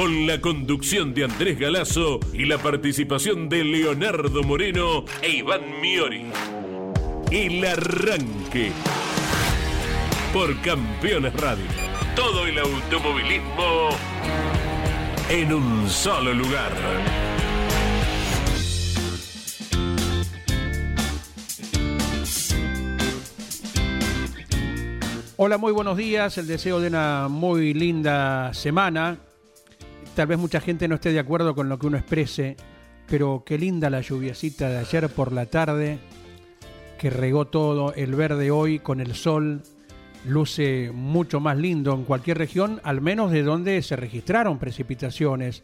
Con la conducción de Andrés Galazo y la participación de Leonardo Moreno e Iván Miori. El Arranque. Por Campeones Radio. Todo el automovilismo en un solo lugar. Hola, muy buenos días. El deseo de una muy linda semana. Tal vez mucha gente no esté de acuerdo con lo que uno exprese, pero qué linda la lluviacita de ayer por la tarde, que regó todo, el verde hoy con el sol, luce mucho más lindo en cualquier región, al menos de donde se registraron precipitaciones,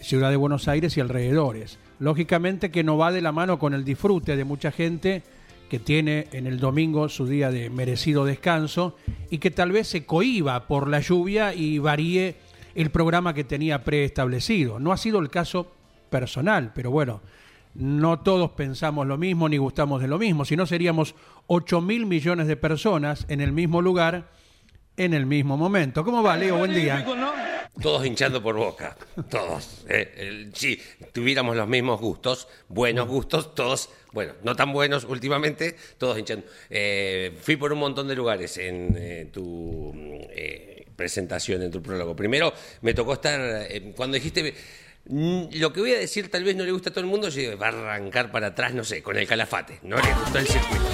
Ciudad de Buenos Aires y alrededores. Lógicamente que no va de la mano con el disfrute de mucha gente que tiene en el domingo su día de merecido descanso y que tal vez se cohiba por la lluvia y varíe el programa que tenía preestablecido. No ha sido el caso personal, pero bueno, no todos pensamos lo mismo ni gustamos de lo mismo, si no seríamos 8 mil millones de personas en el mismo lugar en el mismo momento. ¿Cómo va, Leo? Buen día. Todos hinchando por boca, todos. Eh, si tuviéramos los mismos gustos, buenos gustos, todos, bueno, no tan buenos últimamente, todos hinchando. Eh, fui por un montón de lugares en eh, tu presentación, en tu prólogo. Primero, me tocó estar, cuando dijiste Mm, lo que voy a decir tal vez no le gusta a todo el mundo, yo digo, va a arrancar para atrás, no sé, con el calafate, no le gustó el circuito.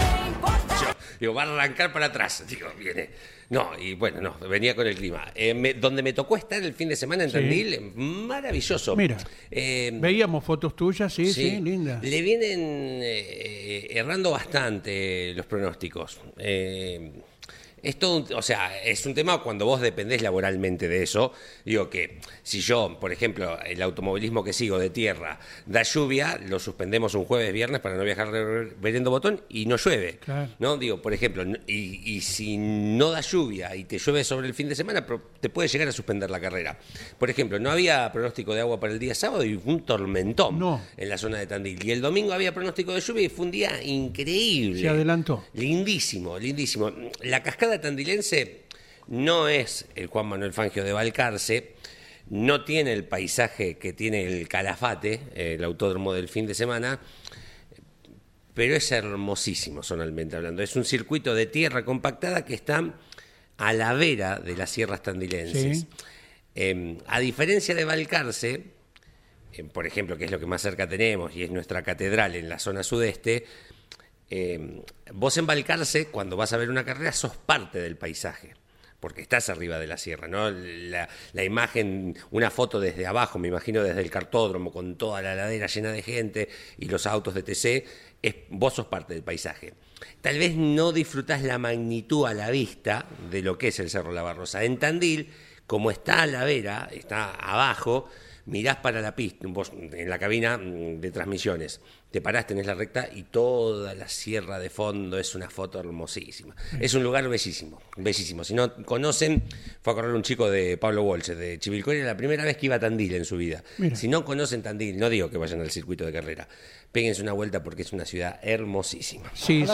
Yo digo, va a arrancar para atrás, digo, viene. No, y bueno, no, venía con el clima. Eh, donde me tocó estar el fin de semana en Tandil, maravilloso. Mira, eh, veíamos fotos tuyas, sí, sí, linda. Le vienen eh, errando bastante los pronósticos. Es o sea, es un tema cuando vos dependés laboralmente de eso. Digo que si yo, por ejemplo, el automovilismo que sigo de tierra da lluvia, lo suspendemos un jueves, viernes para no viajar veriendo botón y no llueve. ¿no? Digo, por ejemplo, y, si no da lluvia y te llueve sobre el fin de semana, te puede llegar a suspender la carrera. Por ejemplo, no había pronóstico de agua para el día sábado y fue un tormentón en la zona de Tandil. Y el domingo había pronóstico de lluvia y fue un día increíble. Se adelantó. Lindísimo, lindísimo. La cascada tandilense no es el Juan Manuel Fangio de Balcarce, no tiene el paisaje que tiene el Calafate, el autódromo del fin de semana, pero es hermosísimo sonalmente hablando. Es un circuito de tierra compactada que está a la vera de las sierras tandilenses. Em, a diferencia de Balcarce, em, por ejemplo, que es lo que más cerca tenemos y es nuestra catedral en la zona sudeste, eh, vos en Balcarce, cuando vas a ver una carrera, sos parte del paisaje, porque estás arriba de la sierra, ¿no? La, imagen, una foto desde abajo, me imagino desde el cartódromo, con toda la ladera llena de gente y los autos de TC, es, vos sos parte del paisaje. Tal vez no disfrutás la magnitud a la vista de lo que es el Cerro La Barrosa. En Tandil, como está a la vera, está abajo, mirás para la pista, vos en la cabina mm, de transmisiones, te parás, tenés la recta y toda la sierra de fondo es una foto hermosísima. Es un lugar bellísimo, bellísimo. Si no conocen, fue a correr un chico de Pablo Bolche, de Chivilcoy, era la primera vez que iba a Tandil en su vida. Si no conocen Tandil, no digo que vayan al circuito de carrera, péguense una vuelta porque es una ciudad hermosísima. Sí,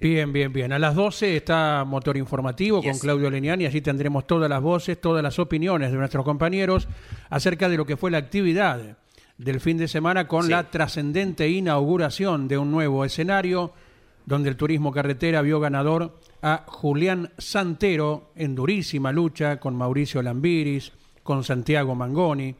Bien, bien, bien. A las 12 está Motor Informativo con Claudio Leniani. Allí tendremos todas las voces, todas las opiniones de nuestros compañeros acerca de lo que fue la actividad del fin de semana con la trascendente inauguración de un nuevo escenario donde el turismo carretera vio ganador a Julián Santero en durísima lucha con Mauricio Lambiris, con Santiago Mangoni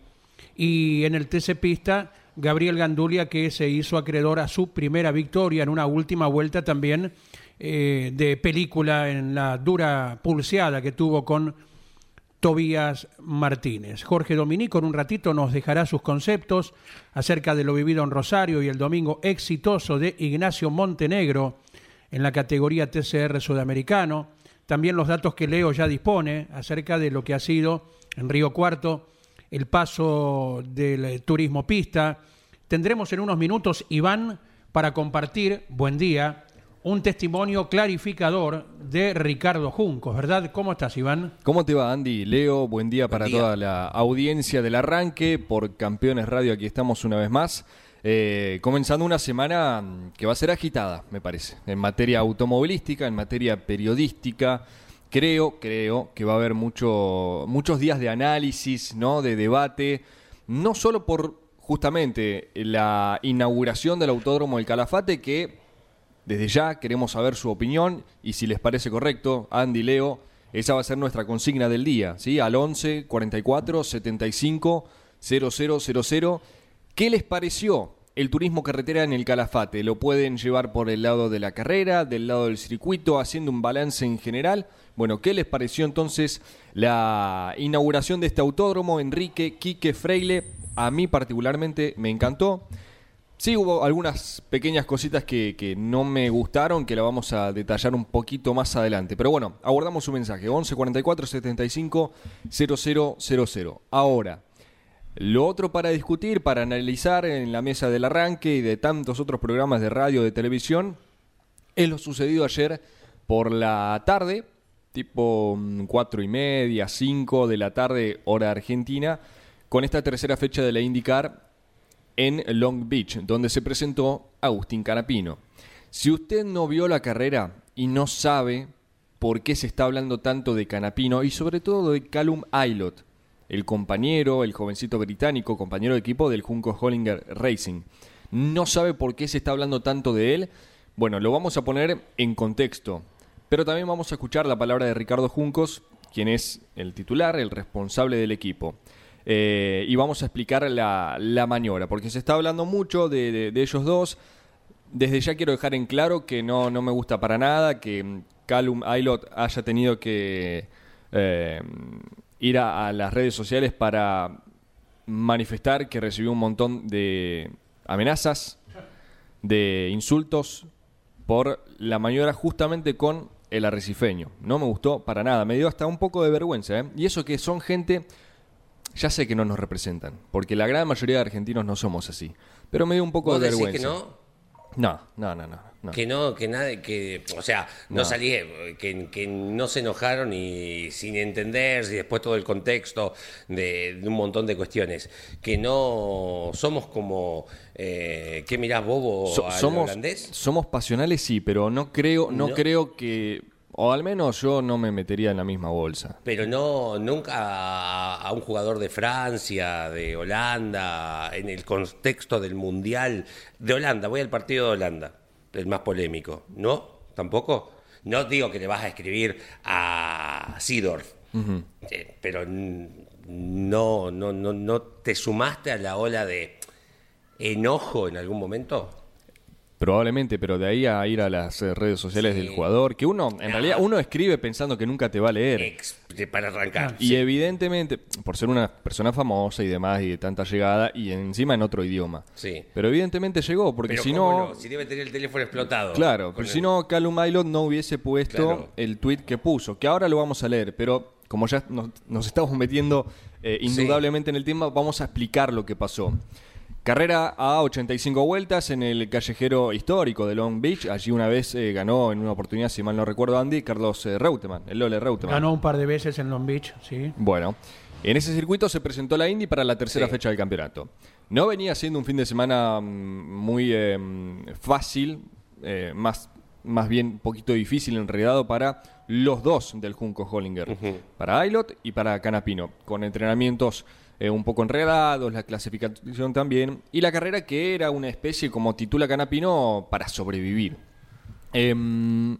y en el TC Pista Gabriel Gandulia que se hizo acreedor a su primera victoria en una última vuelta también eh, de película en la dura pulseada que tuvo con Tobías Martínez. Jorge Dominico en un ratito nos dejará sus conceptos acerca de lo vivido en Rosario y el domingo exitoso de Ignacio Montenegro en la categoría TCR sudamericano. también los datos que Leo ya dispone acerca de lo que ha sido en Río Cuarto el paso del eh, turismo pista. Tendremos en unos minutos, Iván, para compartir, buen día, un testimonio clarificador de Ricardo Juncos, ¿verdad? ¿Cómo estás, Iván? ¿Cómo te va, Andy? Leo, buen día para toda la audiencia del arranque por Campeones Radio. Aquí estamos una vez más. Eh, comenzando una semana que va a ser agitada, me parece, en materia automovilística, en materia periodística. Creo, creo que va a haber mucho, muchos días de análisis, ¿no? de debate, no solo por justamente la inauguración del Autódromo del Calafate, que desde ya queremos saber su opinión y si les parece correcto, Andy, Leo, esa va a ser nuestra consigna del día, ¿sí? Al 11 44 75 0000. ¿Qué les pareció el turismo carretera en el Calafate? ¿Lo pueden llevar por el lado de la carrera, del lado del circuito, haciendo un balance en general? Bueno, ¿qué les pareció entonces la inauguración de este autódromo? Enrique Quique Freile, a mí particularmente me encantó. Sí, hubo algunas pequeñas cositas que, no me gustaron, que la vamos a detallar un poquito más adelante. Pero bueno, abordamos su mensaje, 11 44 75 0000. Ahora, lo otro para discutir, para analizar en la mesa del arranque y de tantos otros programas de radio, de televisión, es lo sucedido ayer por la tarde, tipo 4 y media, 5 de la tarde, hora argentina, con esta tercera fecha de la IndyCar en Long Beach, donde se presentó Agustín Canapino. Si usted no vio la carrera y no sabe por qué se está hablando tanto de Canapino y sobre todo de Callum Aylott, el compañero, el jovencito británico, compañero de equipo del Junco Hollinger Racing, no sabe por qué se está hablando tanto de él, bueno, lo vamos a poner en contexto. Pero también vamos a escuchar la palabra de Ricardo Juncos, quien es el titular, el responsable del equipo. Eh, y vamos a explicar la, maniobra, porque se está hablando mucho de, ellos dos. Desde ya quiero dejar en claro que no, no me gusta para nada que Callum Aylott haya tenido que eh, ir a, las redes sociales para manifestar que recibió un montón de amenazas, de insultos por la maniobra justamente con el arrecifeño. No me gustó para nada, me dio hasta un poco de vergüenza. ¿eh? Y eso que son gente ya sé que no nos representan, porque la gran mayoría de argentinos no somos así. Pero me dio un poco de vergüenza. que no? No, no, no, no, Que no, que nada, que, o sea, no, salí, que, que, no se enojaron y sin entender, y después todo el contexto de, un montón de cuestiones. Que no somos como, eh, ¿qué mirás, bobo somos, holandés? Somos pasionales, sí, pero no creo, no. creo que o al menos yo no me metería en la misma bolsa. Pero no, nunca a, un jugador de Francia, de Holanda, en el contexto del Mundial. De Holanda, voy al partido de Holanda, el más polémico. ¿No? ¿Tampoco? No digo que le vas a escribir a Sidorf, eh, pero no, no, no, no te sumaste a la ola de enojo en algún momento. Probablemente, pero de ahí a ir a las eh, redes sociales del jugador, que uno, en realidad, uno escribe pensando que nunca te va a leer. para arrancar. Y evidentemente, por ser una persona famosa y demás, y de tanta llegada, y encima en otro idioma. Sí. Pero evidentemente llegó, porque si no, Si debe tener el teléfono explotado. Claro, pero si no, Callum Aylott no hubiese puesto el tweet que puso, que ahora lo vamos a leer, pero como ya nos, estamos metiendo eh, indudablemente en el tema, vamos a explicar lo que pasó. Carrera a 85 vueltas en el callejero histórico de Long Beach. Allí una vez eh, ganó en una oportunidad, si mal no recuerdo, Andy, Carlos eh, Reutemann, el Lole Reutemann. Ganó un par de veces en Long Beach, sí. Bueno, en ese circuito se presentó la Indy para la tercera fecha del campeonato. No venía siendo un fin de semana mm, muy em, fácil, eh, más, más bien un poquito difícil en realidad para los dos del Junco Hollinger, para Aylot y para Canapino, con entrenamientos eh, un poco enredados, la clasificación también, y la carrera que era una especie, como titula Canapino, para sobrevivir. Em,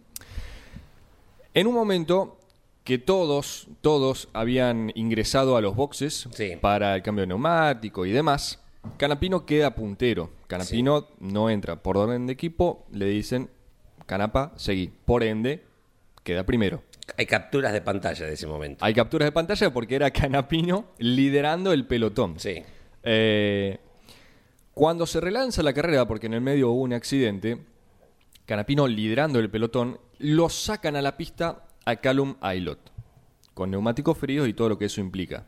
en un momento que todos, todos habían ingresado a los boxes para el cambio de neumático y demás, Canapino queda puntero. Canapino no entra. Por orden de equipo le dicen, Canapa, seguí. Por ende, queda primero. Hay capturas de pantalla de ese momento. Hay capturas de pantalla porque era Canapino liderando el pelotón. Sí. Eh, cuando se relanza la carrera, porque en el medio hubo un accidente, Canapino liderando el pelotón, lo sacan a la pista a Calum Aylot, con neumáticos fríos y todo lo que eso implica.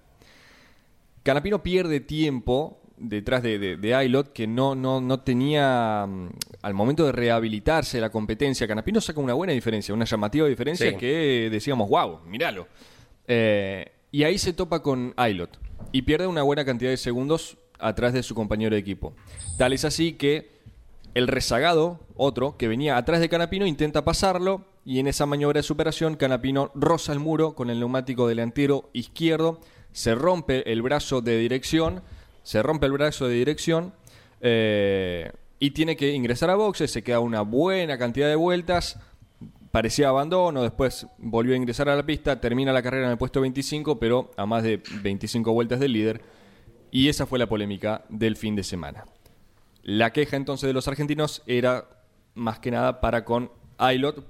Canapino pierde tiempo detrás de, de, que no, no, no tenía, mm, al momento de rehabilitarse la competencia, Canapino saca una buena diferencia, una llamativa diferencia que decíamos, wow, míralo. Eh, y ahí se topa con Aylot y pierde una buena cantidad de segundos atrás de su compañero de equipo. Tal es así que el rezagado, otro, que venía atrás de Canapino, intenta pasarlo y en esa maniobra de superación Canapino roza el muro con el neumático delantero izquierdo, se rompe el brazo de dirección, se rompe el brazo de dirección eh, y tiene que ingresar a boxes, se queda una buena cantidad de vueltas, parecía abandono, después volvió a ingresar a la pista, termina la carrera en el puesto 25, pero a más de 25 vueltas del líder. Y esa fue la polémica del fin de semana. La queja entonces de los argentinos era más que nada para con Aylot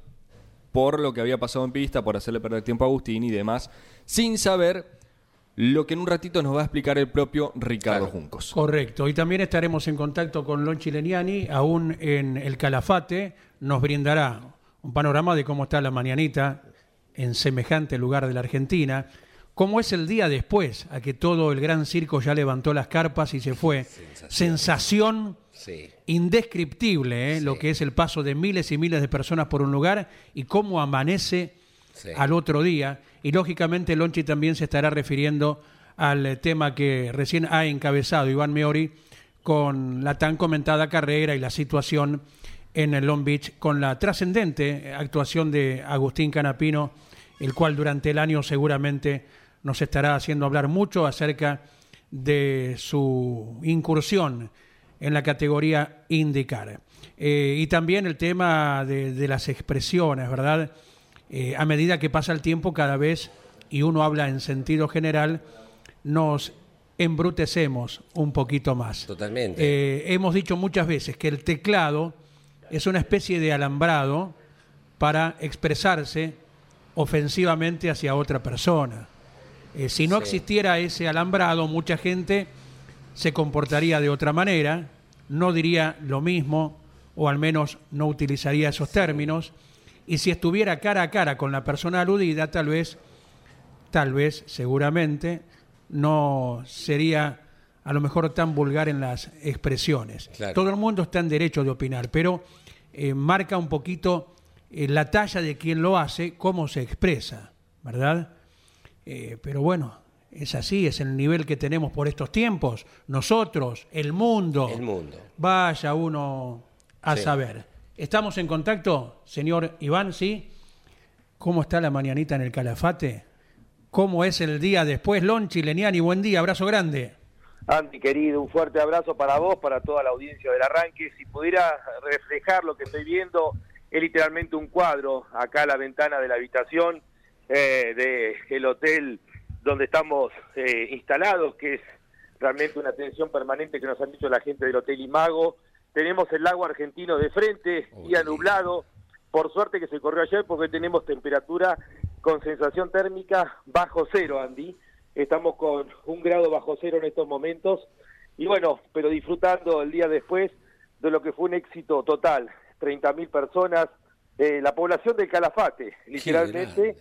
por lo que había pasado en pista, por hacerle perder tiempo a Agustín y demás, sin saber lo que en un ratito nos va a explicar el propio Ricardo Juncos. Correcto, y también estaremos en contacto con Lon Chileniani, aún en el Calafate, nos brindará un panorama de cómo está la mañanita en semejante lugar de la Argentina, cómo es el día después, a que todo el gran circo ya levantó las carpas y se fue. Sensación, indescriptible, ¿eh? lo que es el paso de miles y miles de personas por un lugar y cómo amanece al otro día. Y lógicamente Lonchi también se estará refiriendo al tema que recién ha encabezado Iván Meori con la tan comentada carrera y la situación en el Long Beach con la trascendente actuación de Agustín Canapino, el cual durante el año seguramente nos estará haciendo hablar mucho acerca de su incursión en la categoría indicar. Eh, y también el tema de, las expresiones, ¿verdad? Eh, a medida que pasa el tiempo, cada vez, y uno habla en sentido general, nos embrutecemos un poquito más. Totalmente. Eh, hemos dicho muchas veces que el teclado es una especie de alambrado para expresarse ofensivamente hacia otra persona. Eh, si no existiera ese alambrado, mucha gente se comportaría de otra manera, no diría lo mismo o al menos no utilizaría esos términos. Y si estuviera cara a cara con la persona aludida, tal vez, tal vez, seguramente, no sería a lo mejor tan vulgar en las expresiones. Todo el mundo está en derecho de opinar, pero eh, marca un poquito eh, la talla de quien lo hace, cómo se expresa, ¿verdad? Eh, pero bueno, es así, es el nivel que tenemos por estos tiempos. Nosotros, el mundo. El mundo. Vaya uno a saber. ¿Estamos en contacto, señor Iván? ¿Sí? ¿Cómo está la mañanita en el Calafate? ¿Cómo es el día después? Lonchi, Leniani, buen día, abrazo grande. Andy, querido, un fuerte abrazo para vos, para toda la audiencia del arranque. Si pudiera reflejar lo que estoy viendo, es literalmente un cuadro acá a la ventana de la habitación eh, del hotel donde estamos eh, instalados, que es realmente una atención permanente que nos han dicho la gente del Hotel Imago. Tenemos el lago argentino de frente, y día nublado. Por suerte que se corrió ayer porque tenemos temperatura con sensación térmica bajo cero, Andy. Estamos con un grado bajo cero en estos momentos. Y bueno, pero disfrutando el día después de lo que fue un éxito total, 30.000 personas, eh, la población del Calafate, literalmente,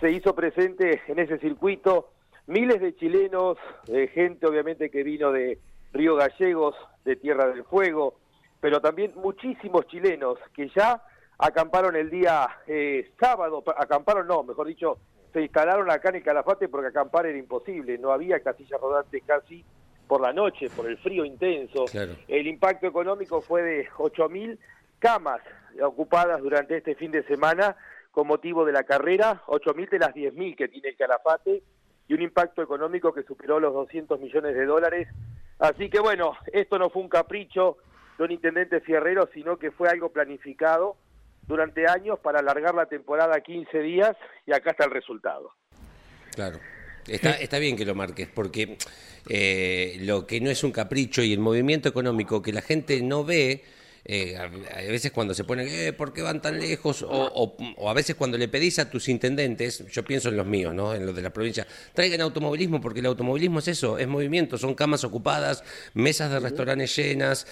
se hizo presente en ese circuito, miles de chilenos, de gente obviamente que vino de Río Gallegos, de Tierra del Fuego, pero también muchísimos chilenos que ya acamparon el día eh, sábado, acamparon no, mejor dicho, se instalaron acá en el Calafate porque acampar era imposible, no había casillas rodantes casi por la noche, por el frío intenso. El impacto económico fue de 8.000 camas ocupadas durante este fin de semana con motivo de la carrera, 8.000 de las 10.000 que tiene el Calafate y un impacto económico que superó los 200 millones de dólares. Así que bueno, esto no fue un capricho de un intendente fierrero, sino que fue algo planificado durante años para alargar la temporada a 15 días y acá está el resultado. Claro. Está, está bien que lo marques, porque eh, lo que no es un capricho y el movimiento económico que la gente no ve, eh, a, veces cuando se ponen, eh, ¿por qué van tan lejos? O, a veces cuando le pedís a tus intendentes, yo pienso en los míos, ¿no? en los de la provincia, traigan automovilismo, porque el automovilismo es eso, es movimiento, son camas ocupadas, mesas de restaurantes llenas,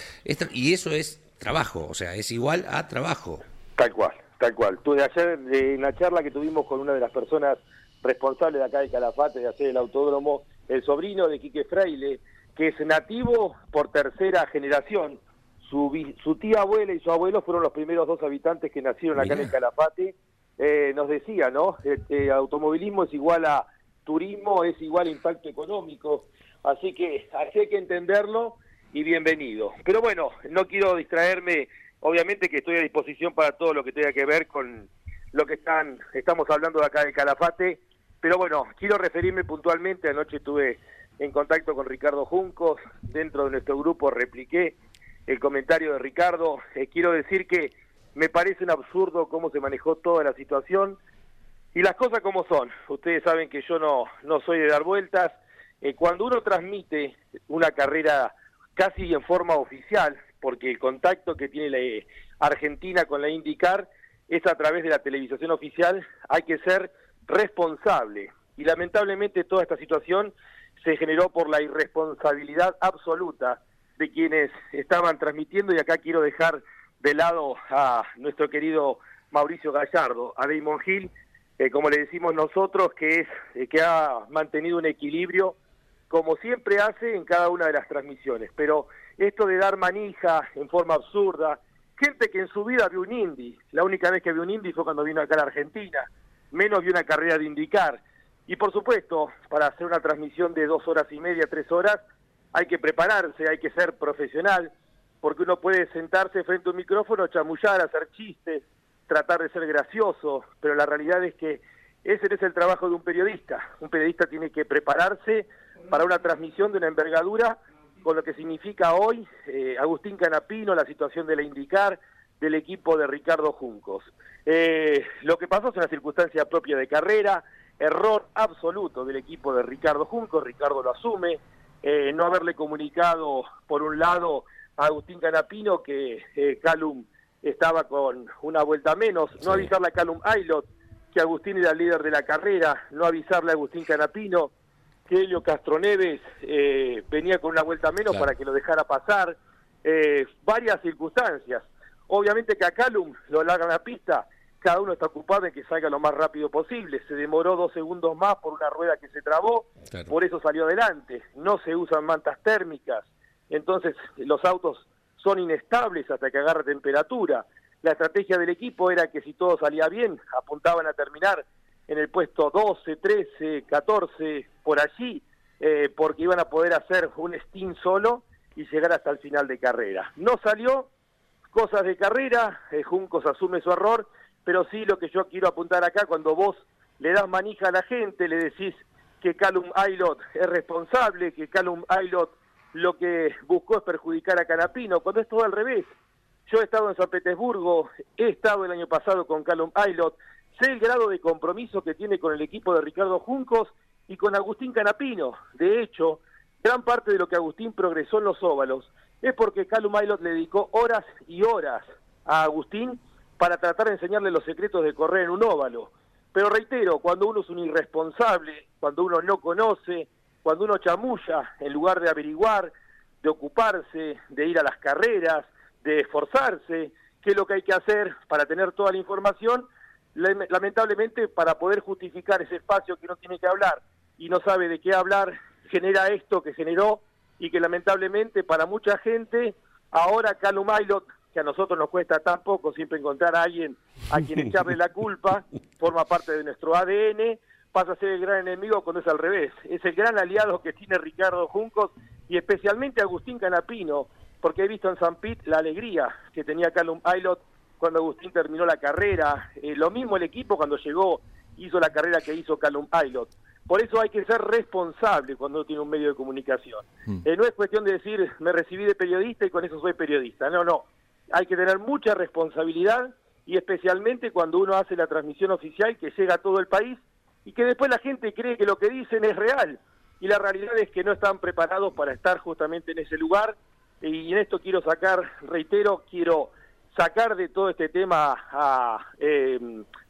y eso es trabajo, o sea, es igual a trabajo. Tal cual, tal cual. Tuve ayer en la charla que tuvimos con una de las personas responsables de acá de Calafate de hacer el autódromo, el sobrino de Quique Fraile, que es nativo por tercera generación. Su, su tía abuela y su abuelo fueron los primeros dos habitantes que nacieron acá en el Calafate. Eh, nos decía, ¿no? El, automovilismo es igual a turismo, es igual a impacto económico. Así que hay que entenderlo y bienvenido. Pero bueno, no quiero distraerme, obviamente que estoy a disposición para todo lo que tenga que ver con lo que están estamos hablando de acá del Calafate, pero bueno, quiero referirme puntualmente, anoche estuve en contacto con Ricardo Juncos, dentro de nuestro grupo repliqué el comentario de Ricardo, eh, quiero decir que me parece un absurdo cómo se manejó toda la situación y las cosas como son. Ustedes saben que yo no, no soy de dar vueltas. Eh, cuando uno transmite una carrera casi en forma oficial, porque el contacto que tiene la eh, Argentina con la IndyCar es a través de la televisación oficial, hay que ser responsable. Y lamentablemente toda esta situación se generó por la irresponsabilidad absoluta de quienes estaban transmitiendo y acá quiero dejar de lado a nuestro querido Mauricio Gallardo, a Damon Hill, eh, como le decimos nosotros, que es eh, que ha mantenido un equilibrio como siempre hace en cada una de las transmisiones. Pero esto de dar manija en forma absurda, gente que en su vida vio un Indy, la única vez que vio un Indy fue cuando vino acá a la Argentina, menos vio una carrera de indicar. Y por supuesto, para hacer una transmisión de dos horas y media, tres horas, hay que prepararse, hay que ser profesional, porque uno puede sentarse frente a un micrófono, chamullar, hacer chistes, tratar de ser gracioso, pero la realidad es que ese es el trabajo de un periodista. Un periodista tiene que prepararse para una transmisión de una envergadura con lo que significa hoy eh, Agustín Canapino, la situación de la indicar del equipo de Ricardo Juncos. Eh, lo que pasó es una circunstancia propia de carrera, error absoluto del equipo de Ricardo Junco, Ricardo lo asume, eh, no haberle comunicado por un lado a Agustín Canapino que eh, Calum estaba con una vuelta menos, no avisarle a Calum Aylot que Agustín era el líder de la carrera, no avisarle a Agustín Canapino que Helio Castroneves eh, venía con una vuelta menos para que lo dejara pasar, varias circunstancias. Obviamente que a Calum lo largan la pista cada uno está ocupado en que salga lo más rápido posible. Se demoró dos segundos más por una rueda que se trabó, por eso salió adelante. No se usan mantas térmicas, entonces los autos son inestables hasta que agarra temperatura. La estrategia del equipo era que si todo salía bien, apuntaban a terminar en el puesto 12, 13, 14, por allí, eh, porque iban a poder hacer un steam solo y llegar hasta el final de carrera. No salió, cosas de carrera, eh, Juncos asume su error pero sí lo que yo quiero apuntar acá, cuando vos le das manija a la gente, le decís que Calum Aylot es responsable, que Calum Aylot lo que buscó es perjudicar a Canapino, cuando es todo al revés. Yo he estado en San Petersburgo, he estado el año pasado con Calum Aylot, sé el grado de compromiso que tiene con el equipo de Ricardo Juncos y con Agustín Canapino. De hecho, gran parte de lo que Agustín progresó en los óvalos es porque Calum Aylot le dedicó horas y horas a Agustín para tratar de enseñarle los secretos de correr en un óvalo. Pero reitero, cuando uno es un irresponsable, cuando uno no conoce, cuando uno chamulla en lugar de averiguar, de ocuparse, de ir a las carreras, de esforzarse, qué es lo que hay que hacer para tener toda la información, lamentablemente para poder justificar ese espacio que uno tiene que hablar y no sabe de qué hablar, genera esto que generó y que lamentablemente para mucha gente ahora Calum Mailot que a nosotros nos cuesta tan poco siempre encontrar a alguien a quien echarle la culpa, forma parte de nuestro ADN, pasa a ser el gran enemigo cuando es al revés. Es el gran aliado que tiene Ricardo Juncos y especialmente Agustín Canapino, porque he visto en San Pete la alegría que tenía Calum Aylot cuando Agustín terminó la carrera, eh, lo mismo el equipo cuando llegó hizo la carrera que hizo Calum Aylot. Por eso hay que ser responsable cuando uno tiene un medio de comunicación. Mm. Eh, no es cuestión de decir, me recibí de periodista y con eso soy periodista. No, no hay que tener mucha responsabilidad y especialmente cuando uno hace la transmisión oficial que llega a todo el país y que después la gente cree que lo que dicen es real. Y la realidad es que no están preparados para estar justamente en ese lugar. Y en esto quiero sacar, reitero, quiero sacar de todo este tema a eh,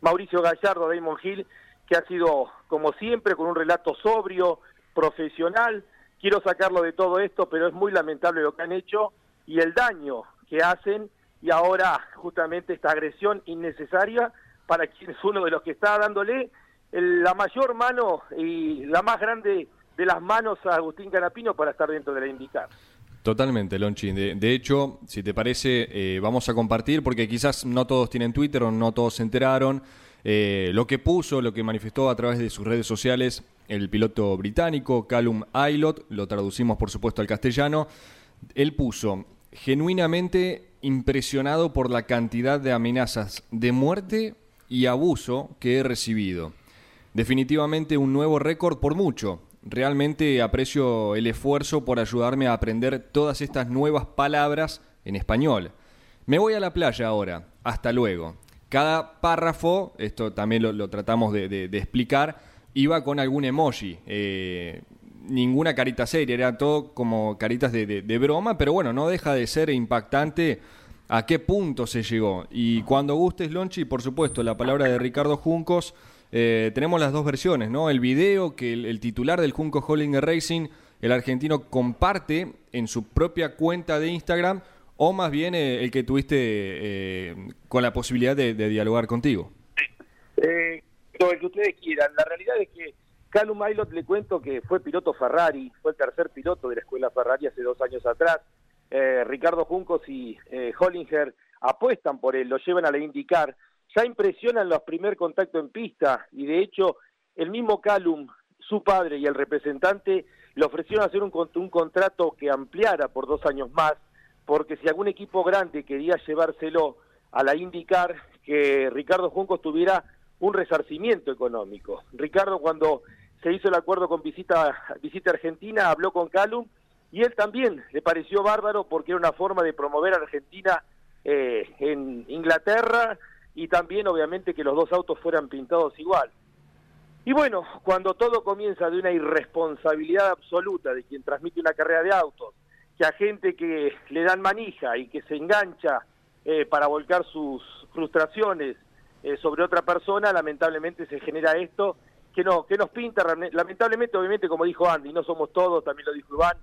Mauricio Gallardo, Damon Hill, que ha sido como siempre con un relato sobrio, profesional, quiero sacarlo de todo esto, pero es muy lamentable lo que han hecho y el daño que hacen y ahora justamente esta agresión innecesaria para quien es uno de los que está dándole la mayor mano y la más grande de las manos a Agustín Canapino para estar dentro de la IndyCar. Totalmente, Lonchi. De, hecho, si te parece, eh, vamos a compartir, porque quizás no todos tienen Twitter o no todos se enteraron, eh, lo que puso, lo que manifestó a través de sus redes sociales el piloto británico Callum Aylot, lo traducimos por supuesto al castellano, él puso genuinamente impresionado por la cantidad de amenazas de muerte y abuso que he recibido. Definitivamente un nuevo récord por mucho. Realmente aprecio el esfuerzo por ayudarme a aprender todas estas nuevas palabras en español. Me voy a la playa ahora. Hasta luego. Cada párrafo, esto también lo, tratamos de, explicar, iba con algún emoji. Eh, ninguna carita seria, era todo como caritas de, broma, pero bueno, no deja de ser impactante a qué punto se llegó. Y cuando gustes, Lonchi, por supuesto, la palabra de Ricardo Juncos, eh, tenemos las dos versiones, ¿no? El video que el, titular del Junco Hollinger Racing, el argentino, comparte en su propia cuenta de Instagram, o más bien eh, el que tuviste eh, con la posibilidad de, dialogar contigo. Eh, el que ustedes quieran. La realidad es que Calum Aylot le cuento que fue piloto Ferrari, fue el tercer piloto de la escuela Ferrari hace dos años atrás. Eh, Ricardo Juncos y eh, Hollinger apuestan por él, lo llevan a la IndyCar. Ya impresionan los primer contacto en pista y de hecho el mismo Calum, su padre y el representante le ofrecieron hacer un, contrato que ampliara por dos años más, porque si algún equipo grande quería llevárselo a la IndyCar, que Ricardo Juncos tuviera un resarcimiento económico. Ricardo cuando se hizo el acuerdo con Visita, Visita Argentina habló con Calum y él también le pareció bárbaro porque era una forma de promover a Argentina eh, en Inglaterra y también obviamente que los dos autos fueran pintados igual. Y bueno, cuando todo comienza de una irresponsabilidad absoluta de quien transmite una carrera de autos, que a gente que le dan manija y que se engancha eh, para volcar sus frustraciones eh, sobre otra persona, lamentablemente se genera esto que no que nos pinta lamentablemente obviamente como dijo Andy no somos todos también lo dijo Iván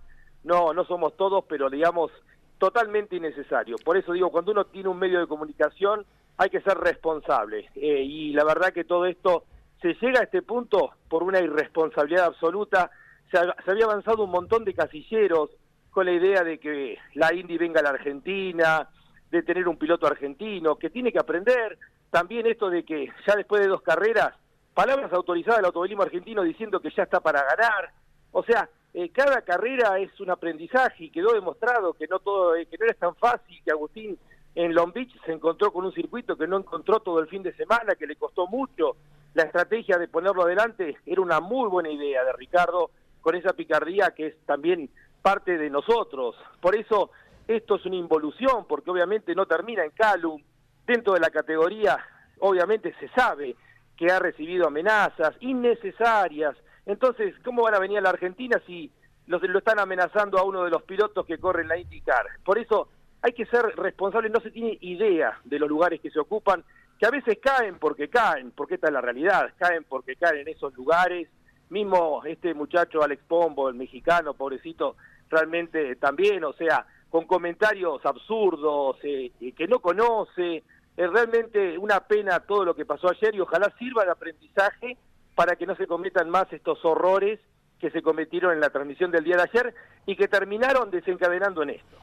no no somos todos pero digamos totalmente innecesario. Por eso digo cuando uno tiene un medio de comunicación hay que ser responsable. Eh, y la verdad que todo esto se llega a este punto por una irresponsabilidad absoluta. Se, se había avanzado un montón de casilleros con la idea de que la Indy venga a la Argentina de tener un piloto argentino que tiene que aprender. También esto de que ya después de dos carreras, palabras autorizadas del automovilismo argentino diciendo que ya está para ganar. O sea, eh, cada carrera es un aprendizaje y quedó demostrado que no todo, eh, que no era tan fácil, que Agustín en Long Beach se encontró con un circuito que no encontró todo el fin de semana, que le costó mucho. La estrategia de ponerlo adelante era una muy buena idea de Ricardo, con esa picardía que es también parte de nosotros. Por eso esto es una involución, porque obviamente no termina en Calum, dentro de la categoría, obviamente se sabe que ha recibido amenazas innecesarias. Entonces, ¿cómo van a venir a la Argentina si lo están amenazando a uno de los pilotos que corren la IndyCar? Por eso hay que ser responsable, no se tiene idea de los lugares que se ocupan, que a veces caen porque caen, porque esta es la realidad, caen porque caen en esos lugares. Mismo este muchacho Alex Pombo, el mexicano, pobrecito, realmente también, o sea, con comentarios absurdos, eh, que no conoce, es realmente una pena todo lo que pasó ayer y ojalá sirva de aprendizaje para que no se cometan más estos horrores que se cometieron en la transmisión del día de ayer y que terminaron desencadenando en esto.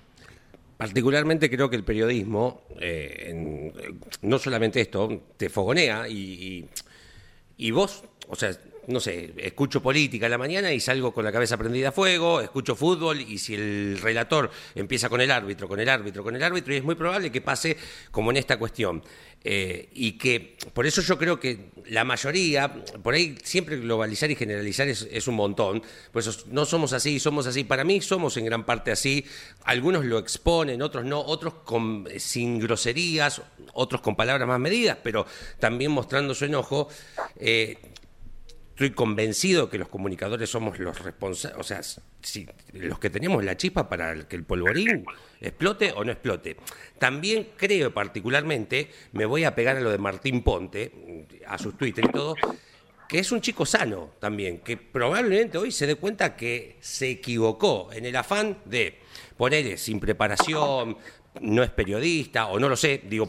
Particularmente creo que el periodismo, eh, no solamente esto, te fogonea y, y vos, o sea, no sé, escucho política en la mañana y salgo con la cabeza prendida a fuego, escucho fútbol y si el relator empieza con el árbitro, con el árbitro, con el árbitro, y es muy probable que pase como en esta cuestión. Eh, y que por eso yo creo que la mayoría, por ahí siempre globalizar y generalizar es, un montón, pues no somos así, somos así. Para mí somos en gran parte así. Algunos lo exponen, otros no, otros con, sin groserías, otros con palabras más medidas, pero también mostrando su enojo. Eh, estoy convencido que los comunicadores somos los responsables, o sea, los que tenemos la chispa para que el polvorín explote o no explote. También creo particularmente, me voy a pegar a lo de Martín Ponte, a sus Twitter y todo, que es un chico sano también, que probablemente hoy se dé cuenta que se equivocó en el afán de ponerle sin preparación, no es periodista, o no lo sé, digo,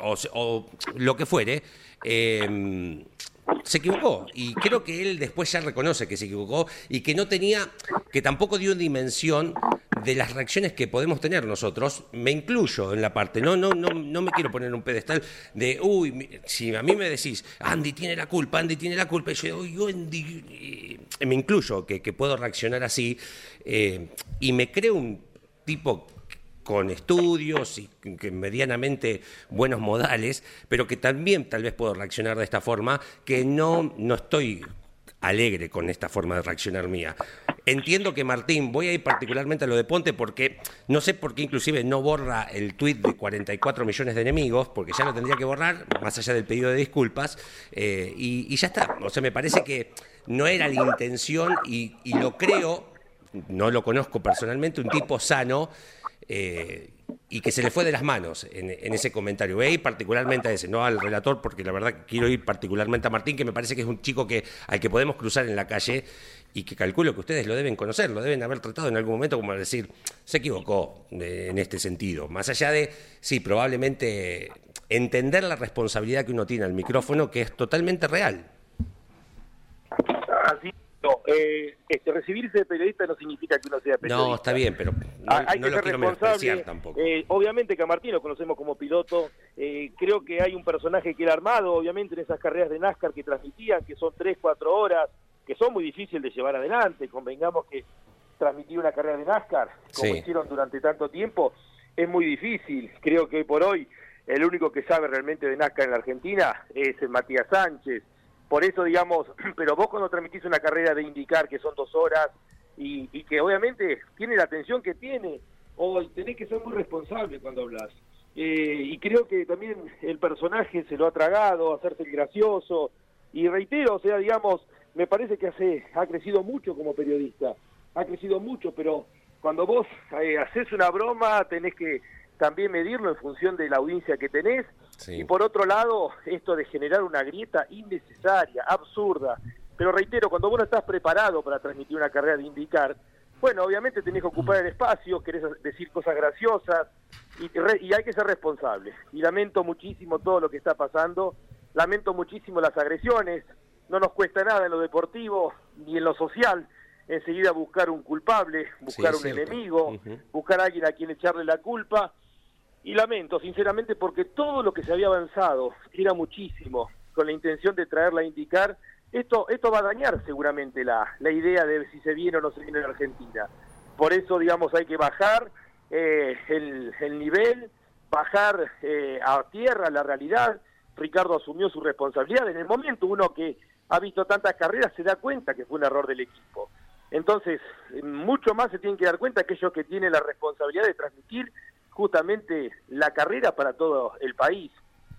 o, lo que fuere, eh, se equivocó. Y creo que él después ya reconoce que se equivocó y que no tenía, que tampoco dio dimensión de las reacciones que podemos tener nosotros. Me incluyo en la parte, no, no, no, no me quiero poner un pedestal de, uy, si a mí me decís, Andy tiene la culpa, Andy tiene la culpa, y yo, uy, yo Andy, me incluyo que, puedo reaccionar así eh, y me creo un tipo con estudios y que medianamente buenos modales, pero que también tal vez puedo reaccionar de esta forma, que no, no estoy alegre con esta forma de reaccionar mía. Entiendo que Martín, voy a ir particularmente a lo de Ponte porque no sé por qué inclusive no borra el tuit de 44 millones de enemigos, porque ya lo tendría que borrar, más allá del pedido de disculpas, eh, y, ya está. O sea, me parece que no era la intención y, y lo creo, no lo conozco personalmente, un tipo sano eh, y que se le fue de las manos en, ese comentario. Voy a ir particularmente a ese, no al relator, porque la verdad quiero ir particularmente a Martín, que me parece que es un chico que, al que podemos cruzar en la calle y que calculo que ustedes lo deben conocer, lo deben haber tratado en algún momento como decir, se equivocó eh, en este sentido. Más allá de, sí, probablemente entender la responsabilidad que uno tiene al micrófono, que es totalmente real. Así eh, este, recibirse de periodista no significa que uno sea periodista. No, está bien, pero no, ah, hay que ser responsable. tampoco. Eh, obviamente que a Martín lo conocemos como piloto. Eh, creo que hay un personaje que era armado, obviamente, en esas carreras de NASCAR que transmitían, que son 3, 4 horas, que son muy difíciles de llevar adelante. Convengamos que transmitir una carrera de NASCAR, como hicieron durante tanto tiempo, es muy difícil. Creo que hoy por hoy el único que sabe realmente de NASCAR en la Argentina es Matías Sánchez por eso, digamos, pero vos cuando transmitís una carrera de indicar que son dos horas y, que obviamente tiene la atención que tiene, o tenés que ser muy responsable cuando hablas. Eh, y creo que también el personaje se lo ha tragado, hacerse el gracioso. Y reitero, o sea, digamos, me parece que hace, ha crecido mucho como periodista, ha crecido mucho, pero cuando vos eh, haces una broma tenés que también medirlo en función de la audiencia que tenés. Y por otro lado, esto de generar una grieta innecesaria, absurda. Pero reitero, cuando vos no estás preparado para transmitir una carrera de indicar, bueno, obviamente tenés que ocupar el espacio, querés decir cosas graciosas y, y hay que ser responsable. Y lamento muchísimo todo lo que está pasando, lamento muchísimo las agresiones, no nos cuesta nada en lo deportivo ni en lo social enseguida buscar un culpable, buscar un enemigo, buscar a alguien a quien echarle la culpa y lamento, sinceramente, porque todo lo que se había avanzado era muchísimo con la intención de traerla a indicar. Esto, esto va a dañar seguramente la, la idea de si se viene o no se viene en Argentina. Por eso, digamos, hay que bajar eh, el, el, nivel, bajar eh, a tierra la realidad. Ricardo asumió su responsabilidad. En el momento uno que ha visto tantas carreras se da cuenta que fue un error del equipo. Entonces, mucho más se tienen que dar cuenta aquellos que tienen la responsabilidad de transmitir justamente la carrera para todo el país.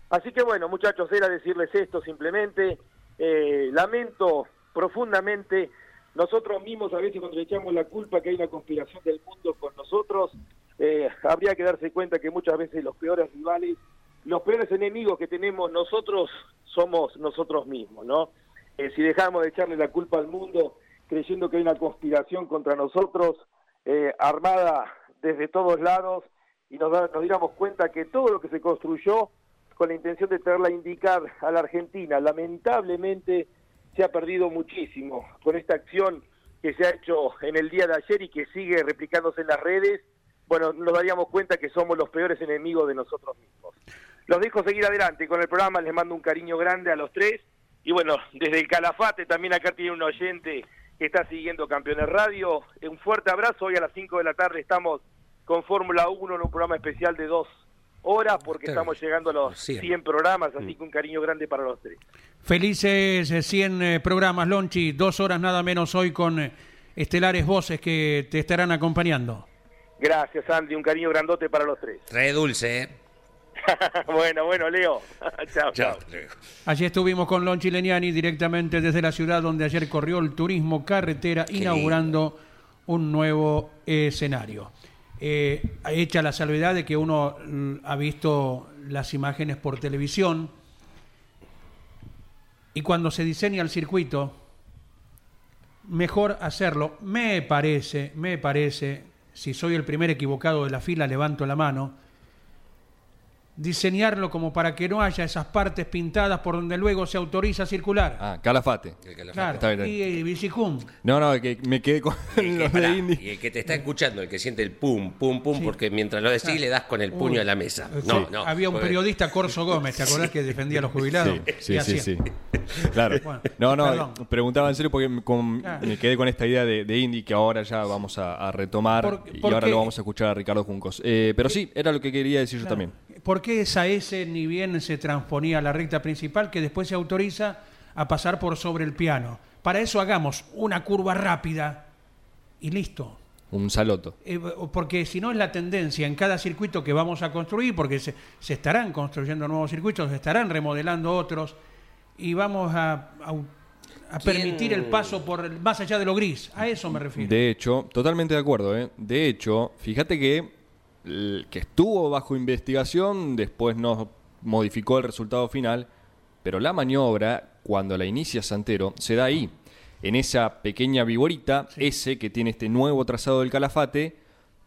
Así que bueno, muchachos, era decirles esto simplemente. Eh, lamento profundamente, nosotros mismos a veces cuando le echamos la culpa que hay una conspiración del mundo con nosotros, eh, habría que darse cuenta que muchas veces los peores rivales, los peores enemigos que tenemos nosotros somos nosotros mismos, ¿no? Eh, si dejamos de echarle la culpa al mundo creyendo que hay una conspiración contra nosotros, armada desde todos lados, y nos, nos diéramos cuenta que todo lo que se construyó con la intención de traerla a indicar a la Argentina, lamentablemente se ha perdido muchísimo con esta acción que se ha hecho en el día de ayer y que sigue replicándose en las redes, bueno, nos daríamos cuenta que somos los peores enemigos de nosotros mismos. Los dejo seguir adelante con el programa, les mando un cariño grande a los tres. Y bueno, desde el Calafate también acá tiene un oyente que está siguiendo Campeones Radio, un fuerte abrazo, hoy a las 5 de la tarde estamos con Fórmula 1 en un programa especial de dos horas porque estamos llegando a los 100 programas, así mm. que un cariño grande para los tres. Felices 100 eh, programas, Lonchi, dos horas nada menos hoy con eh, estelares voces que te estarán acompañando. Gracias, Andy, un cariño grandote para los tres. Re dulce, ¿eh? bueno, bueno, Leo. chao, chao. Allí estuvimos con Lonchi Leniani directamente desde la ciudad donde ayer corrió el turismo carretera, inaugurando un nuevo escenario. Eh, hecha la salvedad de que uno mm, ha visto las imágenes por televisión. Y cuando se diseña el circuito, mejor hacerlo, me parece, me parece, si soy el primer equivocado de la fila, levanto la mano, diseñarlo como para que no haya esas partes pintadas por donde luego se autoriza a circular. Ah, calafate. Claro, y bicicum. No, no, que me quedé con los de Indy. Y el que te está escuchando, el que siente el pum, pum, pum, porque mientras lo decís le das con el puño a la mesa. No, no. Había un periodista, Corso Gómez, ¿te acordás que defendía a los jubilados? Sí, sí, sí, Claro. no, no, preguntaba en serio porque me quedé con esta idea de, Indy que ahora ya vamos a, retomar y ahora lo vamos a escuchar a Ricardo Juncos. Eh, pero sí, era lo que quería decir yo también. ¿Por qué esa S ni bien se transponía a la recta principal que después se autoriza a pasar por sobre el piano? Para eso hagamos una curva rápida y listo. Un saloto. Eh, porque si no es la tendencia en cada circuito que vamos a construir, porque se, estarán construyendo nuevos circuitos, se estarán remodelando otros, y vamos a, permitir el paso por más allá de lo gris. A eso me refiero. De hecho, totalmente de acuerdo. ¿eh? De hecho, fíjate que que estuvo bajo investigación, después no modificó el resultado final, pero la maniobra, cuando la inicia Santero, se da ahí, en esa pequeña viborita, ese que tiene este nuevo trazado del calafate,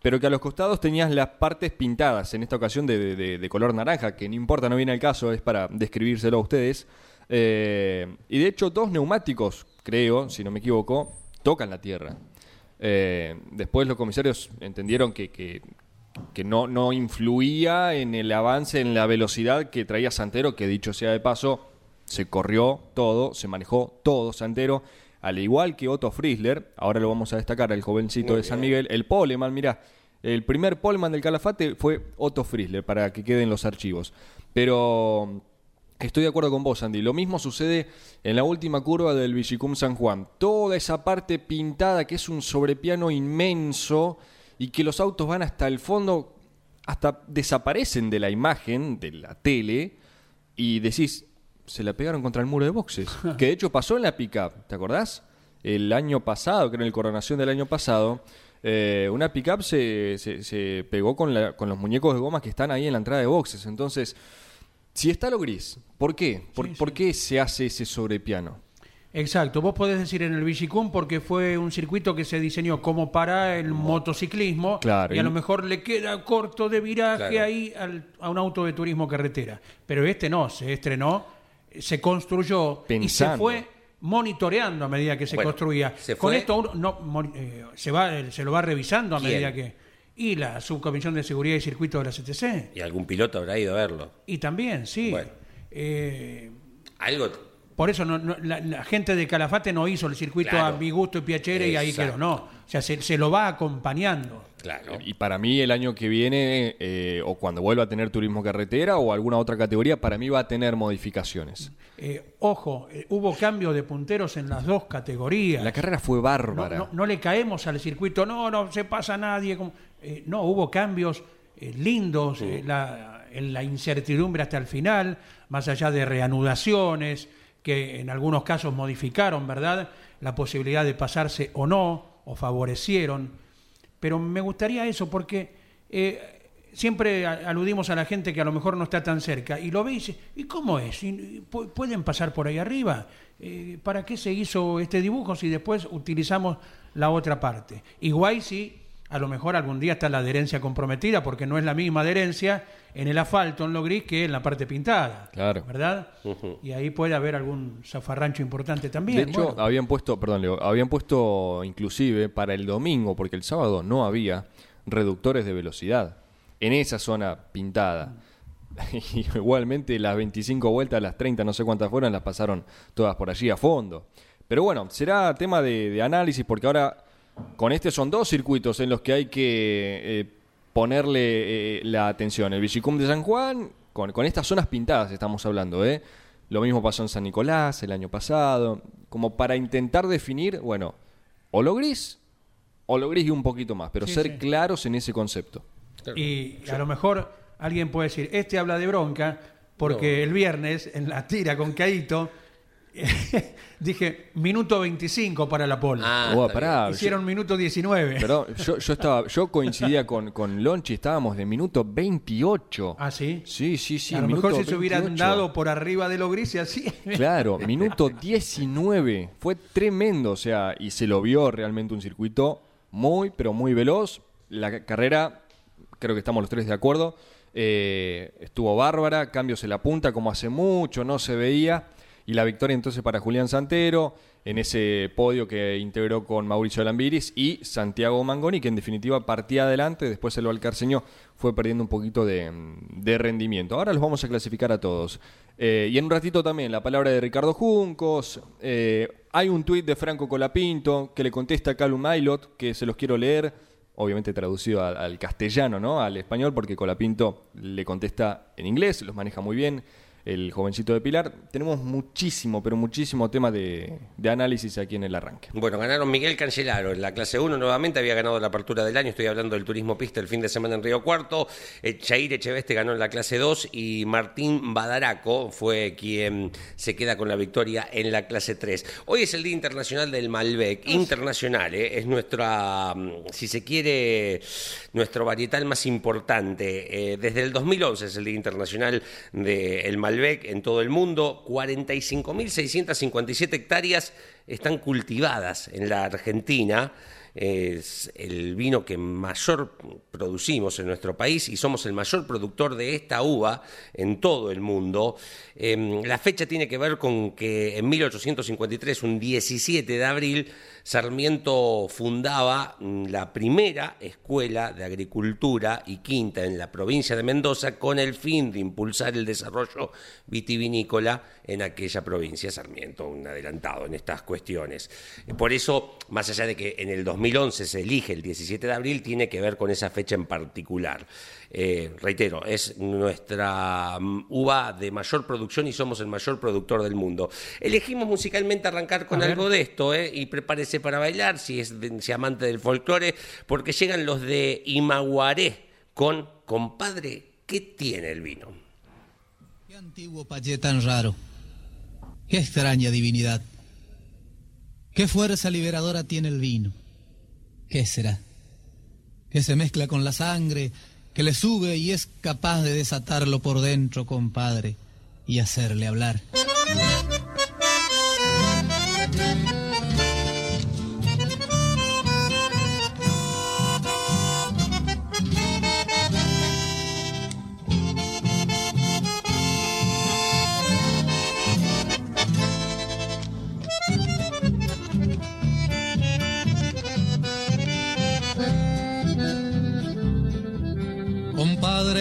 pero que a los costados tenías las partes pintadas, en esta ocasión de, color naranja, que no importa, no viene al caso, es para describírselo a ustedes. Eh, y de hecho, dos neumáticos, creo, si no me equivoco, tocan la tierra. Eh, después los comisarios entendieron que, que no, no influía en el avance, en la velocidad que traía Santero, que dicho sea de paso, se corrió todo, se manejó todo Santero, al igual que Otto Friesler, ahora lo vamos a destacar, el jovencito de San Miguel, el poleman, mira, el primer poleman del Calafate fue Otto Friesler, para que queden los archivos. Pero estoy de acuerdo con vos, Andy, lo mismo sucede en la última curva del Vigicum San Juan, toda esa parte pintada que es un sobrepiano inmenso, y que los autos van hasta el fondo, hasta desaparecen de la imagen, de la tele, y decís, se la pegaron contra el muro de boxes. que de hecho pasó en la pickup, ¿te acordás? El año pasado, que en el coronación del año pasado, eh, una pickup se, se, pegó con, la, con los muñecos de goma que están ahí en la entrada de boxes. Entonces, si está lo gris, ¿por qué? ¿Por, qué se hace ese sobrepiano? Exacto, vos podés decir en el Vigicum porque fue un circuito que se diseñó como para el motociclismo claro, y a lo mejor le queda corto de viraje ahí a un auto de turismo carretera. Pero este no, se estrenó, se construyó y se fue monitoreando a medida que se construía. Con esto no, eh, se, va, se lo va revisando a medida que... Y la Subcomisión de Seguridad y Circuito de la CTC. Y algún piloto habrá ido a verlo. Y también, sí. Eh, algo por eso la, gente de Calafate no hizo el circuito a mi gusto y piacere y ahí quedó. No, o sea, se, lo va acompañando. Claro. Y para mí el año que viene, eh, o cuando vuelva a tener turismo carretera o alguna otra categoría, para mí va a tener modificaciones. Eh, ojo, eh, hubo cambio de punteros en las dos categorías. La carrera fue bárbara. No, le caemos al circuito, no, no se pasa nadie. no, hubo cambios lindos, la, en la incertidumbre hasta el final, más allá de reanudaciones que en algunos casos modificaron, ¿verdad?, la posibilidad de pasarse o no, o favorecieron. Pero me gustaría eso porque eh, siempre aludimos a la gente que a lo mejor no está tan cerca y lo ve y dice, ¿y cómo es? ¿Pueden pasar por ahí arriba? Eh, ¿Para qué se hizo este dibujo si después utilizamos la otra parte? Igual si a lo mejor algún día está la adherencia comprometida, porque no es la misma adherencia en el asfalto, en lo gris, que en la parte pintada. Claro. ¿Verdad? Y ahí puede haber algún zafarrancho importante también. De hecho, habían puesto, perdón, Leo, habían puesto inclusive para el domingo, porque el sábado no había reductores de velocidad en esa zona pintada. Y igualmente las 25 vueltas, las 30, no sé cuántas fueron, las pasaron todas por allí a fondo. Pero bueno, será tema de análisis porque ahora con este son dos circuitos en los que hay que eh, ponerle eh, la atención. El Vigicum de San Juan, con, estas zonas pintadas estamos hablando, ¿eh? Lo mismo pasó en San Nicolás el año pasado, como para intentar definir, bueno, o lo gris, o lo gris y un poquito más, pero ser claros en ese concepto. Y a lo mejor alguien puede decir, este habla de bronca, porque el viernes en la tira con Caito dije minuto 25 para la pole. Ah, Oh, pará, Hicieron minuto 19. Perdón, yo, yo estaba, yo coincidía con, con Lonchi, estábamos de minuto 28. ah, sí. Sí, sí, sí. a lo mejor minuto si se hubieran 28. dado por arriba de lo gris y así. Claro, minuto 19. Fue tremendo, o sea, y se lo vio realmente un circuito muy, pero muy veloz. La carrera, creo que estamos los tres de acuerdo, eh, estuvo bárbara, cambios en la punta, como hace mucho no se veía. Y la victoria entonces para Julián Santero, en ese podio que integró con Mauricio Lambiris y Santiago Mangoni, que en definitiva partía adelante, después el Valcarceño fue perdiendo un poquito de, rendimiento. Ahora los vamos a clasificar a todos. Eh, y en un ratito también la palabra de Ricardo Juncos. eh, hay un tuit de Franco Colapinto que le contesta a Calum Mailot, que se los quiero leer, obviamente traducido al, al castellano, ¿no? Al español, porque Colapinto le contesta en inglés, los maneja muy bien el jovencito de Pilar. Tenemos muchísimo, pero muchísimo tema de, de análisis aquí en el arranque. Bueno, ganaron Miguel Cancelaro en la clase 1 nuevamente, había ganado la apertura del año, estoy hablando del turismo pista el fin de semana en Río Cuarto, eh, Chair Echeveste ganó en la clase 2 y Martín Badaraco fue quien se queda con la victoria en la clase 3. Hoy es el Día Internacional del Malbec, internacional, eh, es nuestra, mm, si se quiere, nuestro varietal más importante. Eh, desde el 2011 es el Día Internacional del Malbec en todo el mundo, 45.657 hectáreas están cultivadas en la Argentina. Es el vino que mayor producimos en nuestro país y somos el mayor productor de esta uva en todo el mundo. Eh, la fecha tiene que ver con que en 1853, un 17 de abril, Sarmiento fundaba mm, la primera escuela de agricultura y quinta en la provincia de Mendoza con el fin de impulsar el desarrollo vitivinícola en aquella provincia. Sarmiento, un adelantado en estas cuestiones. Por eso, más allá de que en el 2011 se elige el 17 de abril, tiene que ver con esa fecha en particular. Eh, reitero, es nuestra mm, uva de mayor producción y somos el mayor productor del mundo. Elegimos musicalmente arrancar con algo de esto, ¿eh? y prepárese para bailar si es si amante del folclore, porque llegan los de Imaguaré con Compadre, ¿qué tiene el vino? Qué antiguo payé tan raro. Qué extraña divinidad. Qué fuerza liberadora tiene el vino. ¿Qué será? Que se mezcla con la sangre, que le sube y es capaz de desatarlo por dentro, compadre, y hacerle hablar.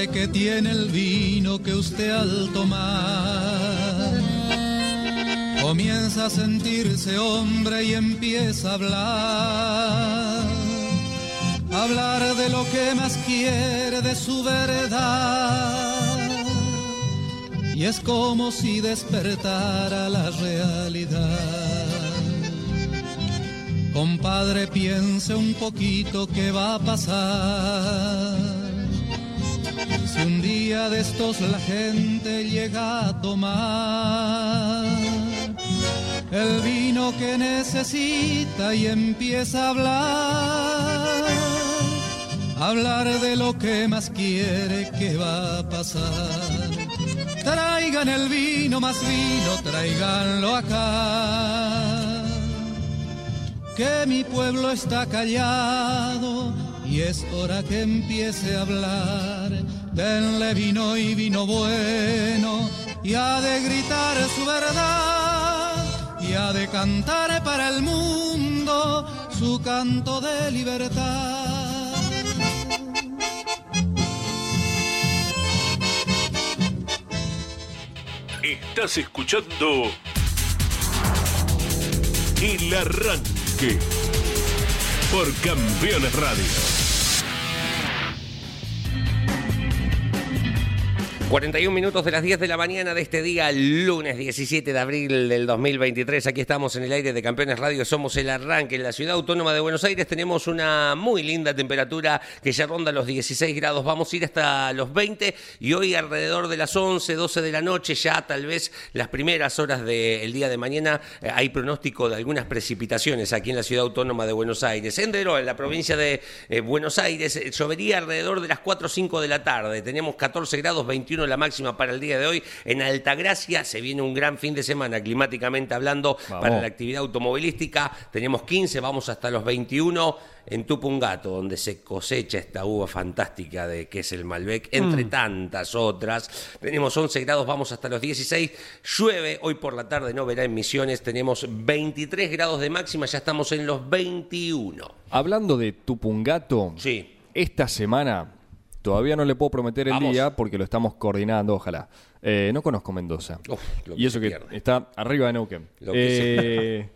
Que tiene el vino que usted al tomar comienza a sentirse hombre y empieza a hablar. Hablar de lo que más quiere, de su verdad. Y es como si despertara la realidad. Compadre, piense un poquito qué va a pasar. Un día de estos la gente llega a tomar el vino que necesita y empieza a hablar, hablar de lo que más quiere que va a pasar. Traigan el vino, más vino, tráiganlo acá que mi pueblo está callado y es hora que empiece a hablar. Denle vino y vino bueno y ha de gritar su verdad y ha de cantar para el mundo su canto de libertad. Estás escuchando El Arranque por Campeones Radio. 41 minutos de las 10 de la mañana de este día, lunes 17 de abril del 2023. Aquí estamos en el aire de Campeones Radio. Somos el arranque en la ciudad autónoma de Buenos Aires. Tenemos una muy linda temperatura que ya ronda los 16 grados. Vamos a ir hasta los 20 y hoy alrededor de las 11, 12 de la noche, ya tal vez las primeras horas del día de mañana, eh, hay pronóstico de algunas precipitaciones aquí en la ciudad autónoma de Buenos Aires. En en la provincia de eh, Buenos Aires, eh, llovería alrededor de las 4 o 5 de la tarde. Tenemos 14 grados, 21 la máxima para el día de hoy. En Altagracia se viene un gran fin de semana, climáticamente hablando, para la actividad automovilística. Tenemos 15, vamos hasta los 21 en Tupungato, donde se cosecha esta uva fantástica de que es el Malbec, entre mm. tantas otras. Tenemos 11 grados, vamos hasta los 16. Llueve, hoy por la tarde no verá emisiones. Tenemos 23 grados de máxima, ya estamos en los 21. Hablando de Tupungato, sí. esta semana Todavía no le puedo prometer el día porque lo estamos coordinando, ojalá. Eh, no conozco Mendoza. y eso que, está arriba de Neuquén. Eh,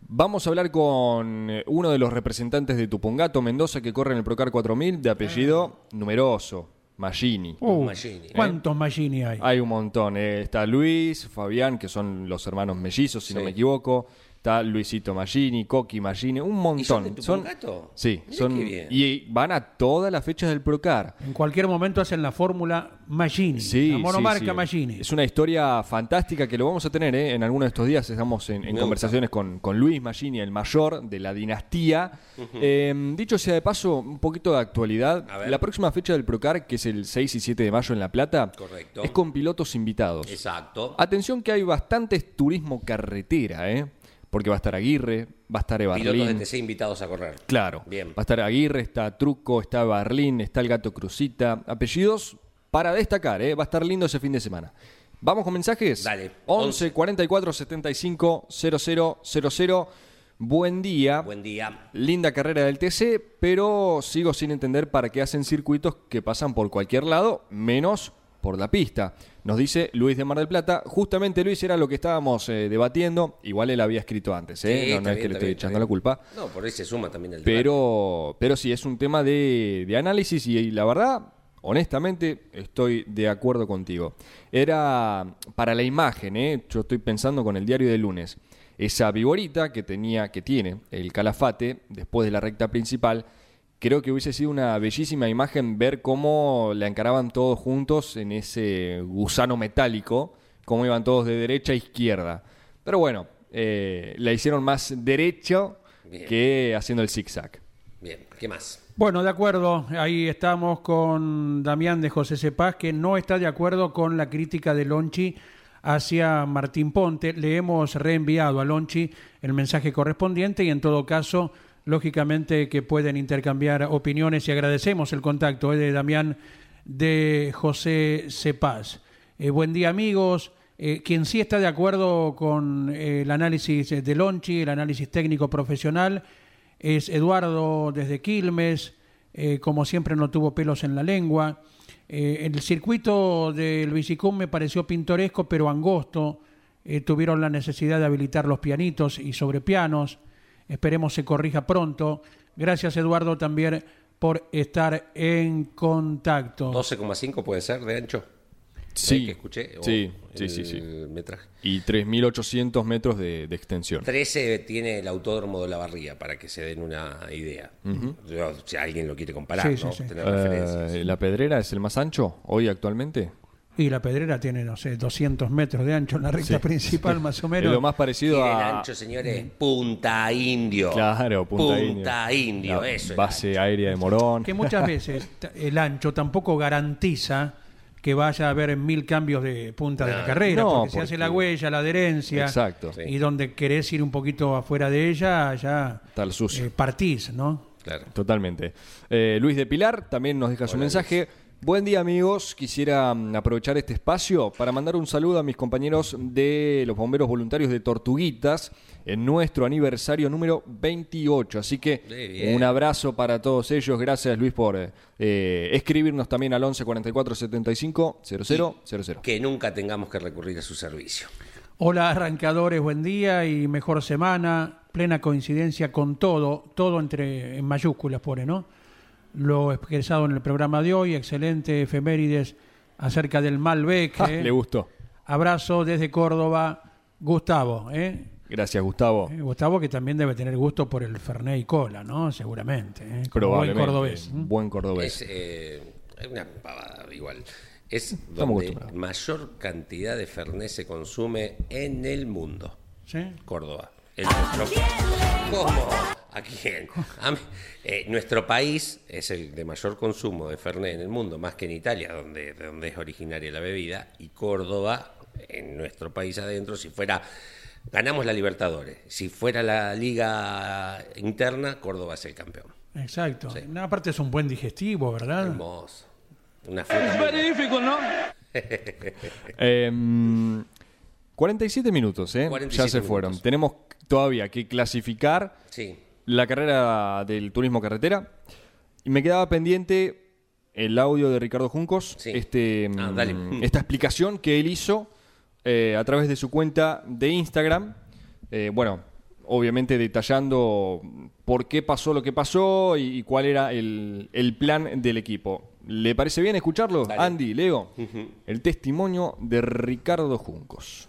vamos a hablar con eh, uno de los representantes de Tupungato, Mendoza, que corre en el Procar 4000, de apellido ah. numeroso. Magini. Uh, ¿Cuántos Magini hay? Hay un montón. está Luis, Fabián, que son los hermanos mellizos, si no me equivoco. Está Luisito Magini, Coqui Magini, un montón. ¿Y son, de Sí, son, y van a todas las fechas del Procar. En cualquier momento hacen la fórmula Magini, sí, la monomarca Magini. Es una historia fantástica que lo vamos a tener ¿eh? en algunos de estos días. Estamos en, conversaciones con, con, Luis Magini, el mayor de la dinastía. Em, dicho sea de paso, un poquito de actualidad. La próxima fecha del Procar, que es el 6 y 7 de mayo en La Plata, es con pilotos invitados. Exacto. Atención que hay bastantes turismo carretera, ¿eh? Porque va a estar Aguirre, va a estar Evarlín. Pilotos de TC invitados a correr. Claro. Bien. Va a estar Aguirre, está Truco, está Barlín, está el Gato Crucita. Apellidos para destacar, ¿eh? va a estar lindo ese fin de semana. ¿Vamos con mensajes? Dale. 11 44 75 0000. Buen día. Buen día. Linda carrera del TC, pero sigo sin entender para qué hacen circuitos que pasan por cualquier lado, menos por la pista. Nos dice Luis de Mar del Plata. Justamente Luis era lo que estábamos eh, debatiendo. Igual él había escrito antes, ¿eh? no, es que le estoy echando la culpa. No, por ahí se suma también el pero, Pero sí, es un tema de, análisis y, la verdad, honestamente, estoy de acuerdo contigo. Era para la imagen, ¿eh? Yo estoy pensando con el diario de lunes. Esa viborita que tenía, que tiene el calafate después de la recta principal creo que hubiese sido una bellísima imagen ver cómo la encaraban todos juntos en ese gusano metálico, cómo iban todos de derecha a izquierda. Pero bueno, eh, la hicieron más derecho que haciendo el zigzag. Bien, ¿qué más? Bueno, de acuerdo, ahí estamos con Damián de José Cepaz, que no está de acuerdo con la crítica de Lonchi hacia Martín Ponte. Le hemos reenviado a Lonchi el mensaje correspondiente y en todo caso lógicamente que pueden intercambiar opiniones y agradecemos el contacto eh, de Damián de José Cepaz. Eh, buen día amigos. Eh, quien sí está de acuerdo con el análisis de Lonchi, el análisis técnico profesional, es Eduardo desde Quilmes, como siempre no tuvo pelos en la lengua. el circuito del Bicicum me pareció pintoresco pero angosto. tuvieron la necesidad de habilitar los pianitos y sobrepianos. Esperemos se corrija pronto. Gracias, Eduardo, también por estar en contacto. 12,5 puede ser de ancho. Sí, que escuché. Sí, sí, sí, sí. Metraje. Y 3.800 metros de, extensión. 13 tiene el autódromo de la Barría, para que se den una idea. si alguien lo quiere comparar, ¿no? Eh, ¿La Pedrera es el más ancho hoy actualmente? Y la pedrera tiene, no sé, 200 metros de ancho en la recta principal, más o menos. Es lo más parecido a. El ancho, señores, Punta Indio. Claro, Punta, punta Indio. eso. Base aérea de Morón. Que muchas veces el ancho tampoco garantiza que vaya a haber mil cambios de punta de la carrera, porque, se hace la huella, la adherencia, Exacto. y donde querés ir un poquito afuera de ella, ya Tal eh, partís, ¿no? Claro. Totalmente. Eh, Luis de Pilar también nos deja su mensaje. Buen día amigos, quisiera mm, aprovechar este espacio para mandar un saludo a mis compañeros de los bomberos voluntarios de Tortuguitas en nuestro aniversario número 28. Así que un abrazo para todos ellos. Gracias Luis por eh, escribirnos también al 11 44 75 00 Que nunca tengamos que recurrir a su servicio. Hola arrancadores, buen día y mejor semana. Plena coincidencia con todo, todo entre en mayúsculas pone, ¿no? Lo expresado en el programa de hoy, excelente efemérides acerca del Malbec. Ah, le gustó. Abrazo desde Córdoba, Gustavo. ¿eh? Gracias, Gustavo. Eh, Gustavo, que también debe tener gusto por el Fernet y Cola, ¿no? Seguramente. ¿eh? Buen cordobés. Buen cordobés. Es eh, una pavada, igual. Es donde mayor cantidad de Fernet se consume en el mundo. ¿Sí? Córdoba. Nuestro... ¿Cómo? ¿A quién? Eh, nuestro país es el de mayor consumo de Fernet en el mundo, más que en Italia, donde, donde es originaria la bebida, y Córdoba, en nuestro país adentro, si fuera ganamos la Libertadores. Si fuera la liga interna, Córdoba es el campeón. Exacto. Aparte es un buen digestivo, ¿verdad? Hermoso. Una es magnífico, ¿no? 47 em, minutos, ¿eh? ya se fueron. Tenemos todavía que clasificar la carrera del turismo carretera. Y me quedaba pendiente el audio de Ricardo Juncos, este, ah, em, esta explicación que él hizo eh, a través de su cuenta de Instagram. Eh, bueno, obviamente detallando por qué pasó lo que pasó y, cuál era el, plan del equipo. ¿Le parece bien escucharlo? Andy, Leo, el testimonio de Ricardo Juncos.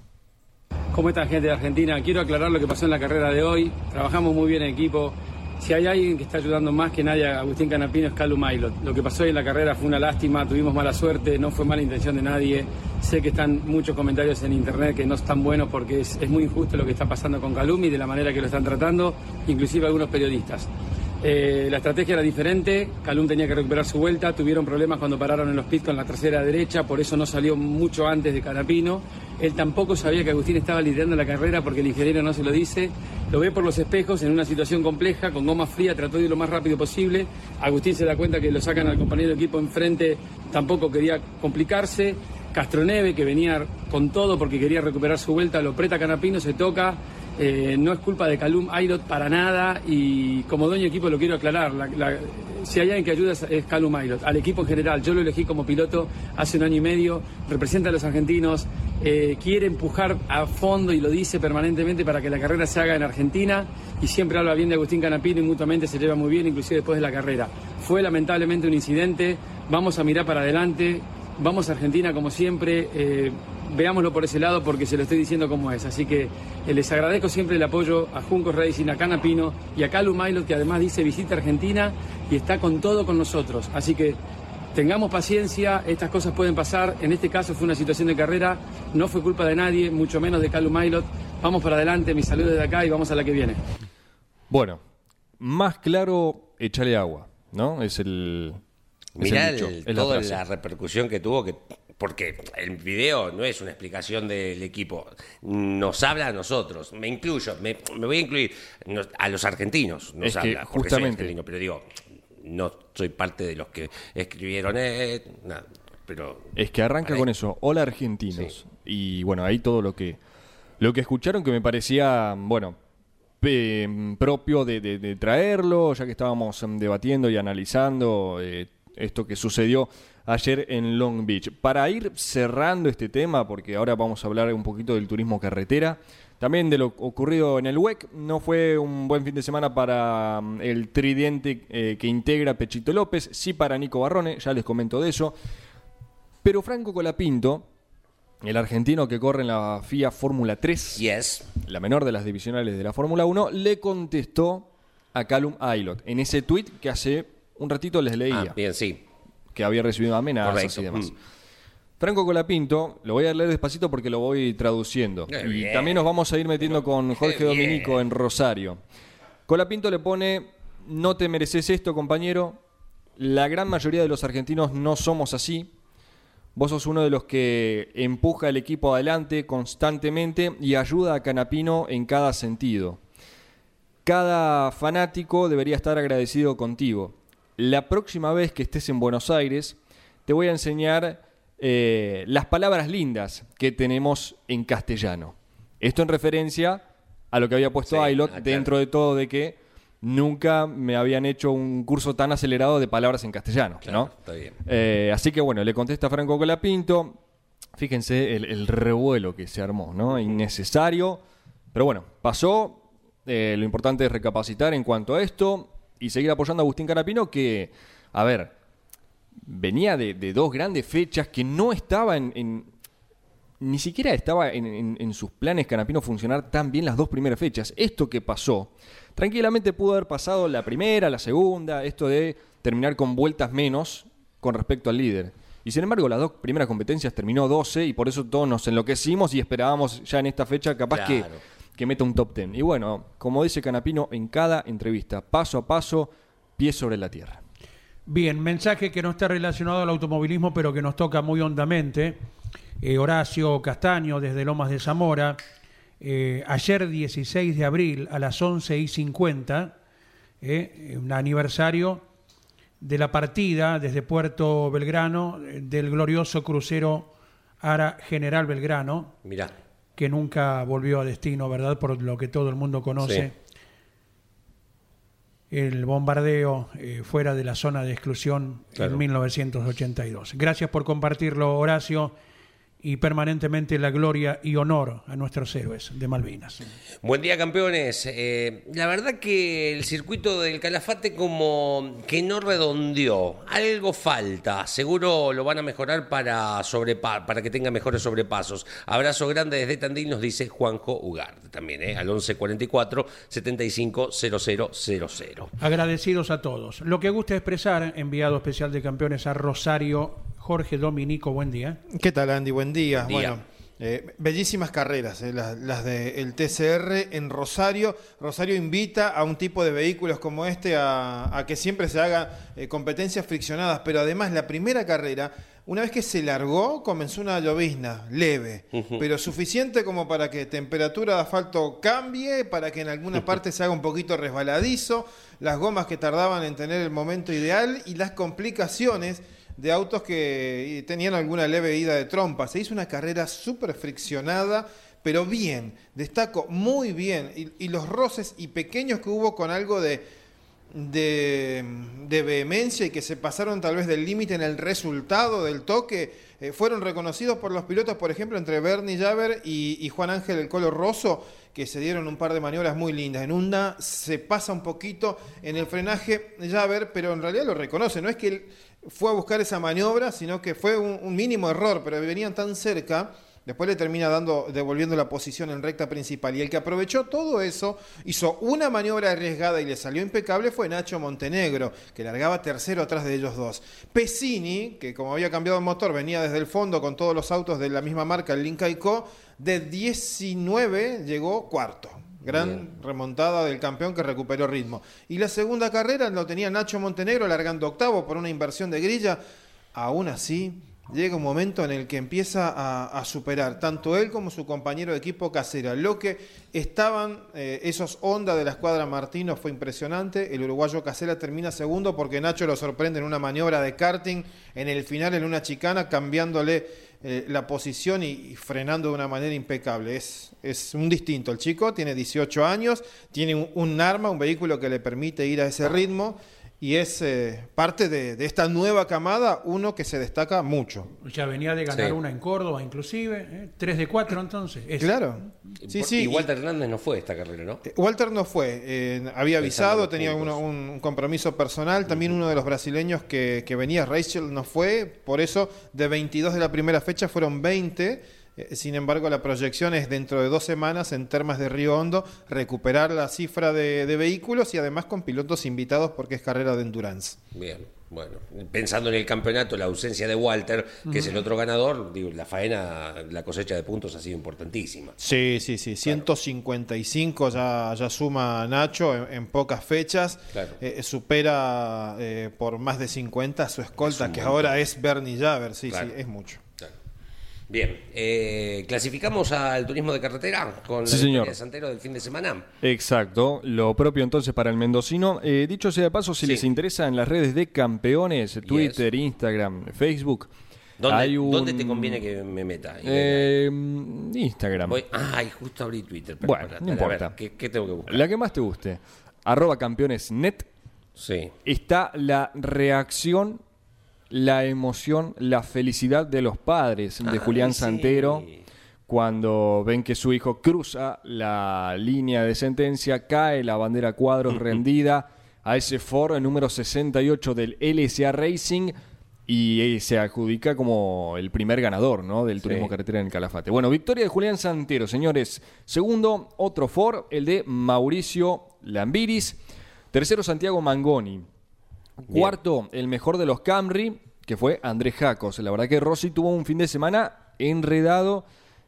¿Cómo está gente de Argentina? Quiero aclarar lo que pasó en la carrera de hoy. Trabajamos muy bien en equipo. Si hay alguien que está ayudando más que nadie Agustín Canapino es Calu Mailot. Lo que pasó hoy en la carrera fue una lástima, tuvimos mala suerte, no fue mala intención de nadie. Sé que están muchos comentarios en internet que no están buenos porque es, muy injusto lo que está pasando con Calum y de la manera que lo están tratando, inclusive algunos periodistas. Eh, la estrategia era diferente, Calum tenía que recuperar su vuelta, tuvieron problemas cuando pararon en los pits con la trasera derecha, por eso no salió mucho antes de Canapino. Él tampoco sabía que Agustín estaba liderando la carrera porque el ingeniero no se lo dice. Lo ve por los espejos en una situación compleja, con goma fría, trató de ir lo más rápido posible. Agustín se da cuenta que lo sacan al compañero de equipo enfrente, tampoco quería complicarse. Castroneve, que venía con todo porque quería recuperar su vuelta, lo preta Canapino, se toca, eh, no es culpa de Calum Ayrot para nada y como dueño de equipo lo quiero aclarar. Si hay alguien que ayuda es Calum Ayrot. Al equipo en general, yo lo elegí como piloto hace un año y medio, representa a los argentinos, eh, quiere empujar a fondo y lo dice permanentemente para que la carrera se haga en Argentina y siempre habla bien de Agustín Canapino y mutuamente se lleva muy bien, inclusive después de la carrera. Fue lamentablemente un incidente, vamos a mirar para adelante, vamos a Argentina como siempre. Eh, veámoslo por ese lado porque se lo estoy diciendo como es. Así que eh, les agradezco siempre el apoyo a Juncos Racing, a Canapino y a Calu Milo, que además dice visita Argentina y está con todo con nosotros. Así que tengamos paciencia, estas cosas pueden pasar. En este caso fue una situación de carrera, no fue culpa de nadie, mucho menos de Calu Milot. Vamos para adelante, mi saludo desde acá y vamos a la que viene. Bueno, más claro, échale agua, ¿no? Es el. Mirá toda la repercusión que tuvo, que porque el video no es una explicación del equipo, nos habla a nosotros, me incluyo, me, voy a incluir. A los argentinos, nos habla, justamente, pero digo, no soy parte de los que escribieron, eh, pero... Es que arranca con eso, hola argentinos, y bueno, ahí todo lo que, lo que escucharon que me parecía, bueno, propio de, traerlo, ya que estábamos em, debatiendo y analizando eh, esto que sucedió ayer en Long Beach. Para ir cerrando este tema, porque ahora vamos a hablar un poquito del turismo carretera, también de lo ocurrido en el WEC, no fue un buen fin de semana para mm, el tridente eh, que integra Pechito López, sí para Nico Barrone, ya les comento de eso. Pero Franco Colapinto, el argentino que corre en la FIA Fórmula 3, yes. la menor de las divisionales de la Fórmula 1, le contestó a Callum Aylot en ese tweet que hace un ratito les leía. Ah, bien, sí que había recibido amenazas y demás. Mm. Franco Colapinto, lo voy a leer despacito porque lo voy traduciendo. y también nos vamos a ir metiendo con Jorge Dominico en Rosario. Colapinto le pone, no te mereces esto, compañero. La gran mayoría de los argentinos no somos así. Vos sos uno de los que empuja el equipo adelante constantemente y ayuda a Canapino en cada sentido. Cada fanático debería estar agradecido contigo la próxima vez que estés en Buenos Aires, te voy a enseñar eh, las palabras lindas que tenemos en castellano. Esto en referencia a lo que había puesto Ailot ah, dentro de todo de que nunca me habían hecho un curso tan acelerado de palabras en castellano. ¿no? Eh, así que bueno, le contesta Franco Colapinto. Fíjense el, revuelo que se armó, ¿no? Innecesario. Pero bueno, pasó. Eh, lo importante es recapacitar en cuanto a esto y seguir apoyando a Agustín Carapino, que, a ver, venía de, dos grandes fechas que no estaba en, ni siquiera estaba en, sus planes Canapino funcionar tan bien las dos primeras fechas. Esto que pasó, tranquilamente pudo haber pasado la primera, la segunda, esto de terminar con vueltas menos con respecto al líder. Y sin embargo, las dos primeras competencias terminó 12 y por eso todos nos enloquecimos y esperábamos ya en esta fecha capaz que, que meta un top 10. Y bueno, como dice Canapino en cada entrevista, paso a paso, pie sobre la tierra. Bien, mensaje que no está relacionado al automovilismo, pero que nos toca muy hondamente. Eh, Horacio Castaño, desde Lomas de Zamora. Eh, ayer, 16 de abril, a las 11 y 50, eh, un aniversario de la partida desde Puerto Belgrano del glorioso crucero Ara General Belgrano. Que nunca volvió a destino, ¿verdad? Por lo que todo el mundo conoce el bombardeo eh, fuera de la zona de exclusión en 1982. Gracias por compartirlo, Horacio y permanentemente la gloria y honor a nuestros héroes de Malvinas. Buen día, campeones. Eh, la verdad que el circuito del Calafate como que no redondeó, algo falta. Seguro lo van a mejorar para, para que tenga mejores sobrepasos. Abrazo grande desde Tandil, nos dice Juanjo Ugarte también, ¿eh? al 1144 750000. Agradecidos a todos. Lo que gusta expresar, enviado especial de campeones a Rosario Jorge Dominico, buen día. ¿Qué tal, Andy? Buen día. Bueno, eh, bellísimas carreras, eh, las, del TCR en Rosario. Rosario invita a un tipo de vehículos como este a, que siempre se haga eh, competencias friccionadas, pero además la primera carrera, una vez que se largó, comenzó una llovizna leve, pero suficiente como para que temperatura de asfalto cambie, para que en alguna parte se haga un poquito resbaladizo, las gomas que tardaban en tener el momento ideal y las complicaciones de autos que tenían alguna leve ida de trompa. Se hizo una carrera súper friccionada, pero bien, destaco muy bien. Y, los roces y pequeños que hubo con algo de, de, vehemencia y que se pasaron tal vez del límite en el resultado del toque, eh, fueron reconocidos por los pilotos, por ejemplo, entre Bernie Javer y, Juan Ángel El Colo Rosso que se dieron un par de maniobras muy lindas. En una se pasa un poquito en el frenaje Javer, pero en realidad lo reconoce. No es que él fue a buscar esa maniobra, sino que fue un, mínimo error, pero venían tan cerca. Después le termina dando, devolviendo la posición en recta principal. Y el que aprovechó todo eso, hizo una maniobra arriesgada y le salió impecable, fue Nacho Montenegro, que largaba tercero atrás de ellos dos. Pesini, que como había cambiado el motor, venía desde el fondo con todos los autos de la misma marca, el Link Co, de 19 llegó cuarto. Gran remontada del campeón que recuperó ritmo. Y la segunda carrera lo tenía Nacho Montenegro largando octavo por una inversión de grilla. Aún así, llega un momento en el que empieza a, superar tanto él como su compañero de equipo Casera. Lo que estaban eh, esos ondas de la escuadra Martino fue impresionante. El uruguayo Casera termina segundo porque Nacho lo sorprende en una maniobra de karting en el final en una chicana cambiándole eh, la posición y, frenando de una manera impecable. Es, es un distinto. El chico tiene 18 años, tiene un, arma, un vehículo que le permite ir a ese ritmo y es eh, parte de, esta nueva camada uno que se destaca mucho. Ya venía de ganar una en Córdoba, inclusive, ¿eh? 3 de 4 entonces. Claro. Sí, sí. Y Walter Hernández no fue esta carrera, ¿no? Eh, Walter no fue, eh, había avisado, tenía un compromiso personal, también uno de los brasileños que, que venía, Rachel, no fue, por eso de 22 de la primera fecha fueron 20 eh, sin embargo, la proyección es dentro de dos semanas en Termas de Río Hondo recuperar la cifra de, vehículos y además con pilotos invitados porque es carrera de endurance. Bien. Bueno, pensando en el campeonato, la ausencia de Walter, que es el otro ganador, digo, la faena, la cosecha de puntos ha sido importantísima. Sí, sí, sí. 155 ya, ya suma Nacho en, pocas fechas. Eh, supera eh, por más de 50 a su escolta, que ahora es Bernie Javer. Sí, sí, es mucho. Bien, eh, ¿clasificamos al turismo de carretera con sí, la de Santero del fin de semana? Exacto, lo propio entonces para el mendocino. Eh, dicho sea de paso, si les interesa en las redes de campeones, Twitter, Instagram, Facebook, ¿Dónde, te conviene que me meta? Eh, Instagram. Ay, justo abrí Twitter. bueno, no importa. ¿qué, tengo que buscar? La que más te guste. Arroba campeonesnet. Sí. Está la reacción la emoción, la felicidad de los padres de Julián Santero cuando ven que su hijo cruza la línea de sentencia, cae la bandera cuadros rendida a ese Ford número 68 del LSA Racing y se adjudica como el primer ganador ¿no? del turismo carretera en el Calafate. Bueno, victoria de Julián Santero, señores. Segundo, otro Ford, el de Mauricio Lambiris. Tercero, Santiago Mangoni. Cuarto, el mejor de los Camry, que fue Andrés Jacos. La verdad que Rossi tuvo un fin de semana enredado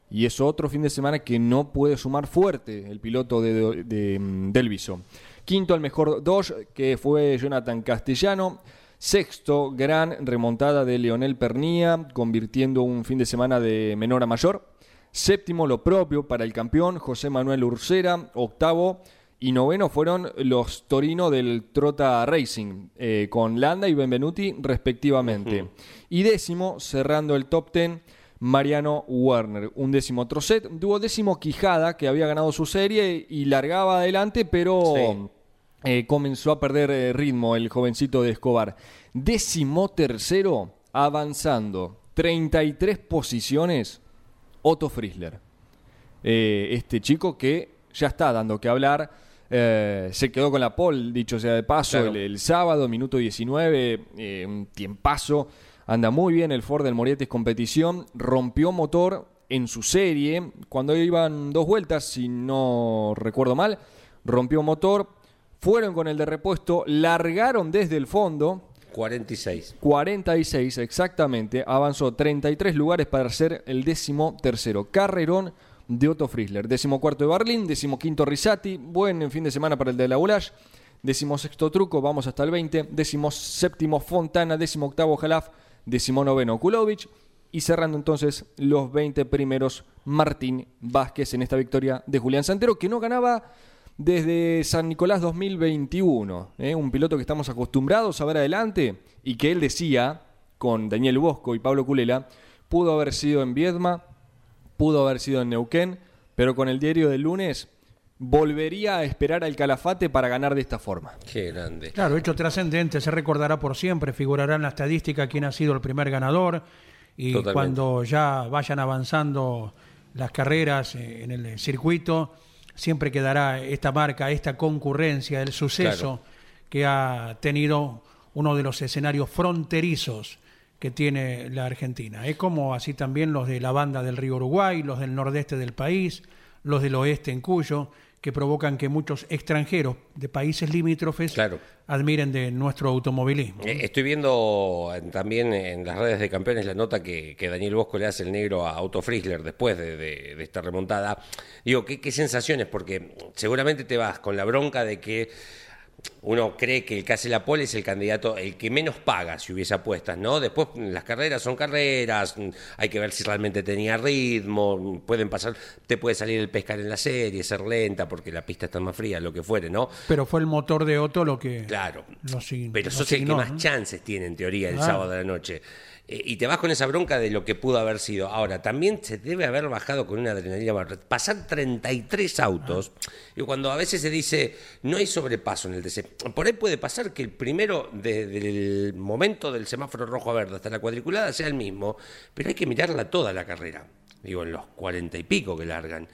y es otro fin de semana que no puede sumar fuerte el piloto de, de, Delviso. Quinto, el mejor dos, que fue Jonathan Castellano. Sexto, gran remontada de Leonel Pernía, convirtiendo un fin de semana de menor a mayor. Séptimo, lo propio para el campeón José Manuel Ursera. Octavo y noveno fueron los Torino del Trota Racing, eh, con Landa y Benvenuti respectivamente. Y décimo, cerrando el top ten, Mariano Werner. Un décimo Trocet, duodécimo Quijada, que había ganado su serie y largaba adelante, pero eh, comenzó a perder eh, ritmo el jovencito de Escobar. Décimo tercero, avanzando 33 posiciones, Otto Friesler. este chico que ya está dando que hablar eh, se quedó con la pole, dicho sea de paso, el, sábado, minuto 19, eh, un tiempazo. Anda muy bien el Ford del Morietes competición. Rompió motor en su serie. Cuando iban dos vueltas, si no recuerdo mal, rompió motor. Fueron con el de repuesto, largaron desde el fondo. 46. 46, exactamente. Avanzó 33 lugares para ser el décimo tercero. Carrerón de Otto Friesler. Décimo cuarto de Barlin, décimo quinto Risati, buen fin de semana para el de la Ulash. Décimo sexto Truco, vamos hasta el 20. Décimo séptimo Fontana, décimo octavo Jalaf, décimo noveno Kulovic. Y cerrando entonces los 20 primeros Martín Vázquez en esta victoria de Julián Santero, que no ganaba desde San Nicolás 2021. ¿eh? Un piloto que estamos acostumbrados a ver adelante y que él decía, con Daniel Bosco y Pablo Culela, pudo haber sido en Viedma, pudo haber sido en Neuquén, pero con el diario del lunes volvería a esperar al Calafate para ganar de esta forma. Qué grande. Claro, hecho trascendente, se recordará por siempre, figurará en la estadística quién ha sido el primer ganador y cuando ya vayan avanzando las carreras eh, en el circuito, siempre quedará esta marca, esta concurrencia, el suceso que ha tenido uno de los escenarios fronterizos que tiene la Argentina. Es como así también los de la banda del río Uruguay, los del nordeste del país, los del oeste en Cuyo, que provocan que muchos extranjeros de países limítrofes admiren de nuestro automovilismo. Eh, estoy viendo también en las redes de campeones la nota que, Daniel Bosco le hace el negro a Otto Friesler después de, esta remontada. Digo, ¿qué, ¿qué sensaciones? Porque seguramente te vas con la bronca de que uno cree que el que hace la pole es el candidato, el que menos paga si hubiese apuestas, ¿no? Después las carreras son carreras, hay que ver si realmente tenía ritmo, pueden pasar, te puede salir el pescar en la serie, ser lenta porque la pista está más fría, lo que fuere, ¿no? Pero fue el motor de Otto lo que... Claro, pero sos el que más chances tiene en teoría el sábado de la noche. Eh, y te vas con esa bronca de lo que pudo haber sido. Ahora, también se debe haber bajado con una adrenalina. Pasar 33 autos, y cuando a veces se dice no hay sobrepaso en el TC, por ahí puede pasar que el primero, desde el momento del semáforo rojo a verde hasta la cuadriculada, sea el mismo, pero hay que mirarla toda la carrera. Digo, en los cuarenta y pico que largan.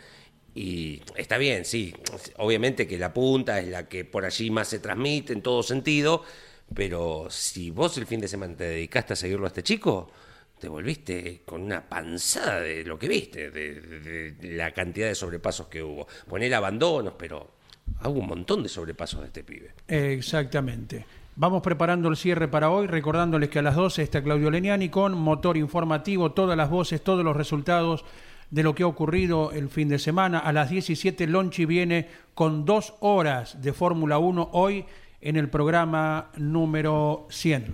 Y está bien, sí, obviamente que la punta es la que por allí más se transmite en todo sentido pero si vos el fin de semana te dedicaste a seguirlo a este chico, te volviste con una panzada de lo que viste, de, la cantidad de sobrepasos que hubo. Poner abandonos, pero hubo un montón de sobrepasos de este pibe. Exactamente. Vamos preparando el cierre para hoy, recordándoles que a las 12 está Claudio Leniani con motor informativo, todas las voces, todos los resultados de lo que ha ocurrido el fin de semana. A las 17 Lonchi viene con dos horas de Fórmula 1 hoy en el programa número 100.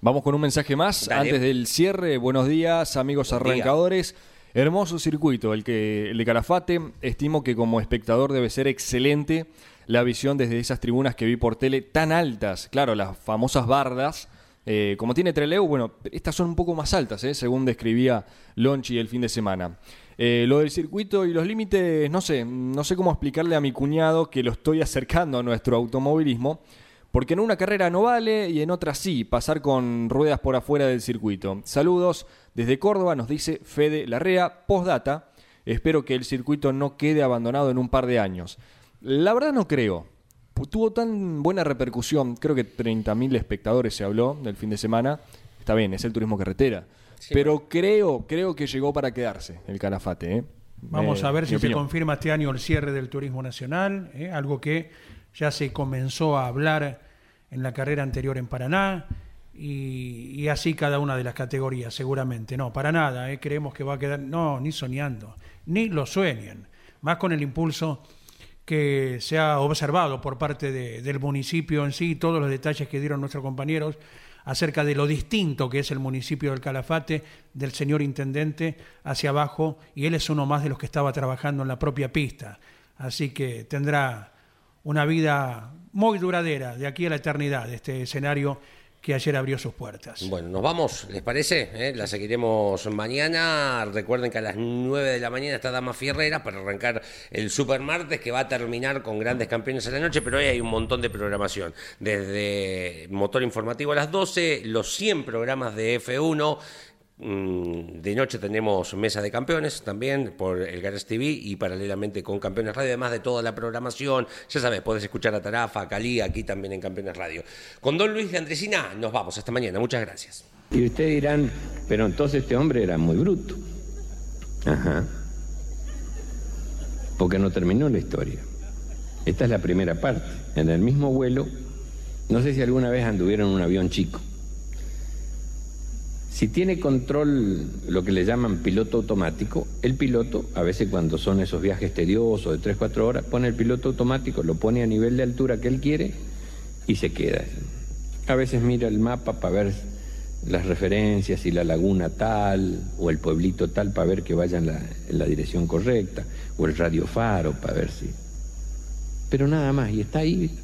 Vamos con un mensaje más antes del cierre. Buenos días, amigos arrancadores. Hermoso circuito, el, que, el de Calafate. Estimo que como espectador debe ser excelente la visión desde esas tribunas que vi por tele tan altas. Claro, las famosas bardas. Eh, como tiene Treleu, bueno, estas son un poco más altas, eh, según describía Lonchi el fin de semana. Eh, lo del circuito y los límites, no sé, no sé cómo explicarle a mi cuñado que lo estoy acercando a nuestro automovilismo porque en una carrera no vale y en otra sí, pasar con ruedas por afuera del circuito. Saludos desde Córdoba, nos dice Fede Larrea, postdata. Espero que el circuito no quede abandonado en un par de años. La verdad no creo. Tuvo tan buena repercusión, creo que 30.000 espectadores se habló del fin de semana. está bien, es el turismo carretera. pero creo, creo que llegó para quedarse el Calafate. ¿eh? Vamos a ver si se confirma este año el cierre del turismo nacional, ¿eh? algo que ya se comenzó a hablar en la carrera anterior en Paraná. Y, así cada una de las categorías, seguramente. No, para nada, ¿eh? creemos que va a quedar, no, ni soñando, ni lo sueñen, más con el impulso que se ha observado por parte del municipio en sí, todos los detalles que dieron nuestros compañeros acerca de lo distinto que es el municipio del Calafate, del señor intendente hacia abajo, y él es uno más de los que estaba trabajando en la propia pista. Así que tendrá una vida muy duradera de aquí a la eternidad, este escenario que ayer abrió sus puertas. Bueno, nos vamos, ¿les parece? ¿Eh? La seguiremos mañana. Recuerden que a las 9 de la mañana está Dama Fierrera para arrancar el Super Martes que va a terminar con grandes campeones a la noche, pero hoy hay un montón de programación. Desde Motor Informativo a las 12, los 100 programas de F1 Mm, de noche tenemos Mesa de Campeones también por el Gares TV y paralelamente con Campeones Radio, además de toda la programación. Ya sabes, podés escuchar a Tarafa, a Cali, aquí también en Campeones Radio. Con Don Luis de Andresina nos vamos. Hasta mañana. Muchas gracias. Y ustedes dirán, pero entonces este hombre era muy bruto. Ajá. Porque no terminó la historia. Esta es la primera parte. En el mismo vuelo, no sé si alguna vez anduvieron en un avión chico. Si tiene control, lo que le llaman piloto automático, el piloto, a veces cuando son esos viajes tediosos de 3-4 horas, pone el piloto automático, lo pone a nivel de altura que él quiere y se queda. A veces mira el mapa para ver las referencias y la laguna tal o el pueblito tal para ver que vaya en la, dirección correcta o el radio faro para ver si... Pero nada más, y está ahí.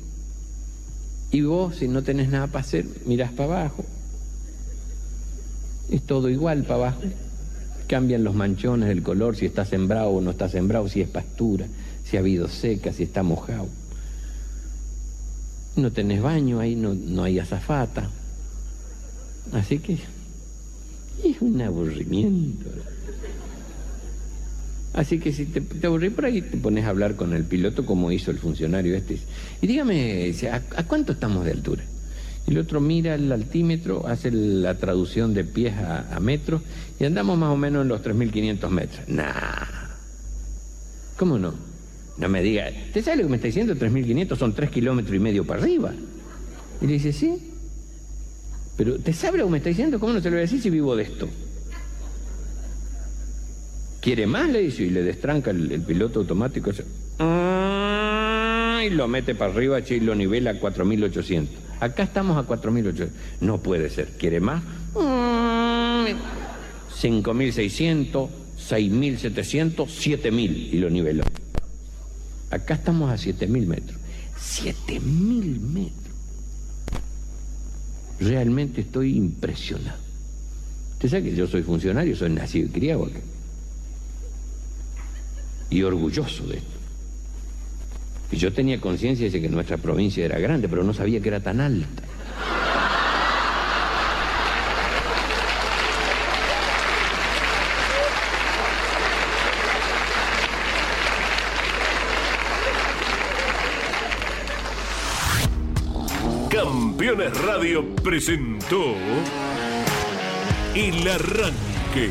Y vos, si no tenés nada para hacer, mirás para abajo es todo igual para abajo. Cambian los manchones, el color, si está sembrado o no está sembrado, si es pastura, si ha habido seca, si está mojado. No tenés baño ahí, no, no hay azafata. Así que es un aburrimiento. Así que si te, te aburrís por ahí, te pones a hablar con el piloto como hizo el funcionario este. Y dígame, a cuánto estamos de altura? El otro mira el altímetro, hace la traducción de pies a, metros y andamos más o menos en los 3.500 metros. Nah. ¿Cómo no? No me diga, ¿te sabe lo que me está diciendo? 3.500 son 3 kilómetros y medio para arriba. Y le dice, sí. Pero, ¿te sabe lo que me está diciendo? ¿Cómo no se lo voy a decir si vivo de esto? ¿Quiere más? Le dice, y le destranca el, piloto automático. Y lo mete para arriba, y lo nivela a 4.800. Acá estamos a 4.800. No puede ser. ¿Quiere más? 5.600, 6.700, 7.000 y lo niveló. Acá estamos a 7.000 metros. 7.000 metros. Realmente estoy impresionado. Usted sabe que yo soy funcionario, soy nacido y criado acá. Y orgulloso de esto. Y yo tenía conciencia de que nuestra provincia era grande, pero no sabía que era tan alta. Campeones Radio presentó El Arranque.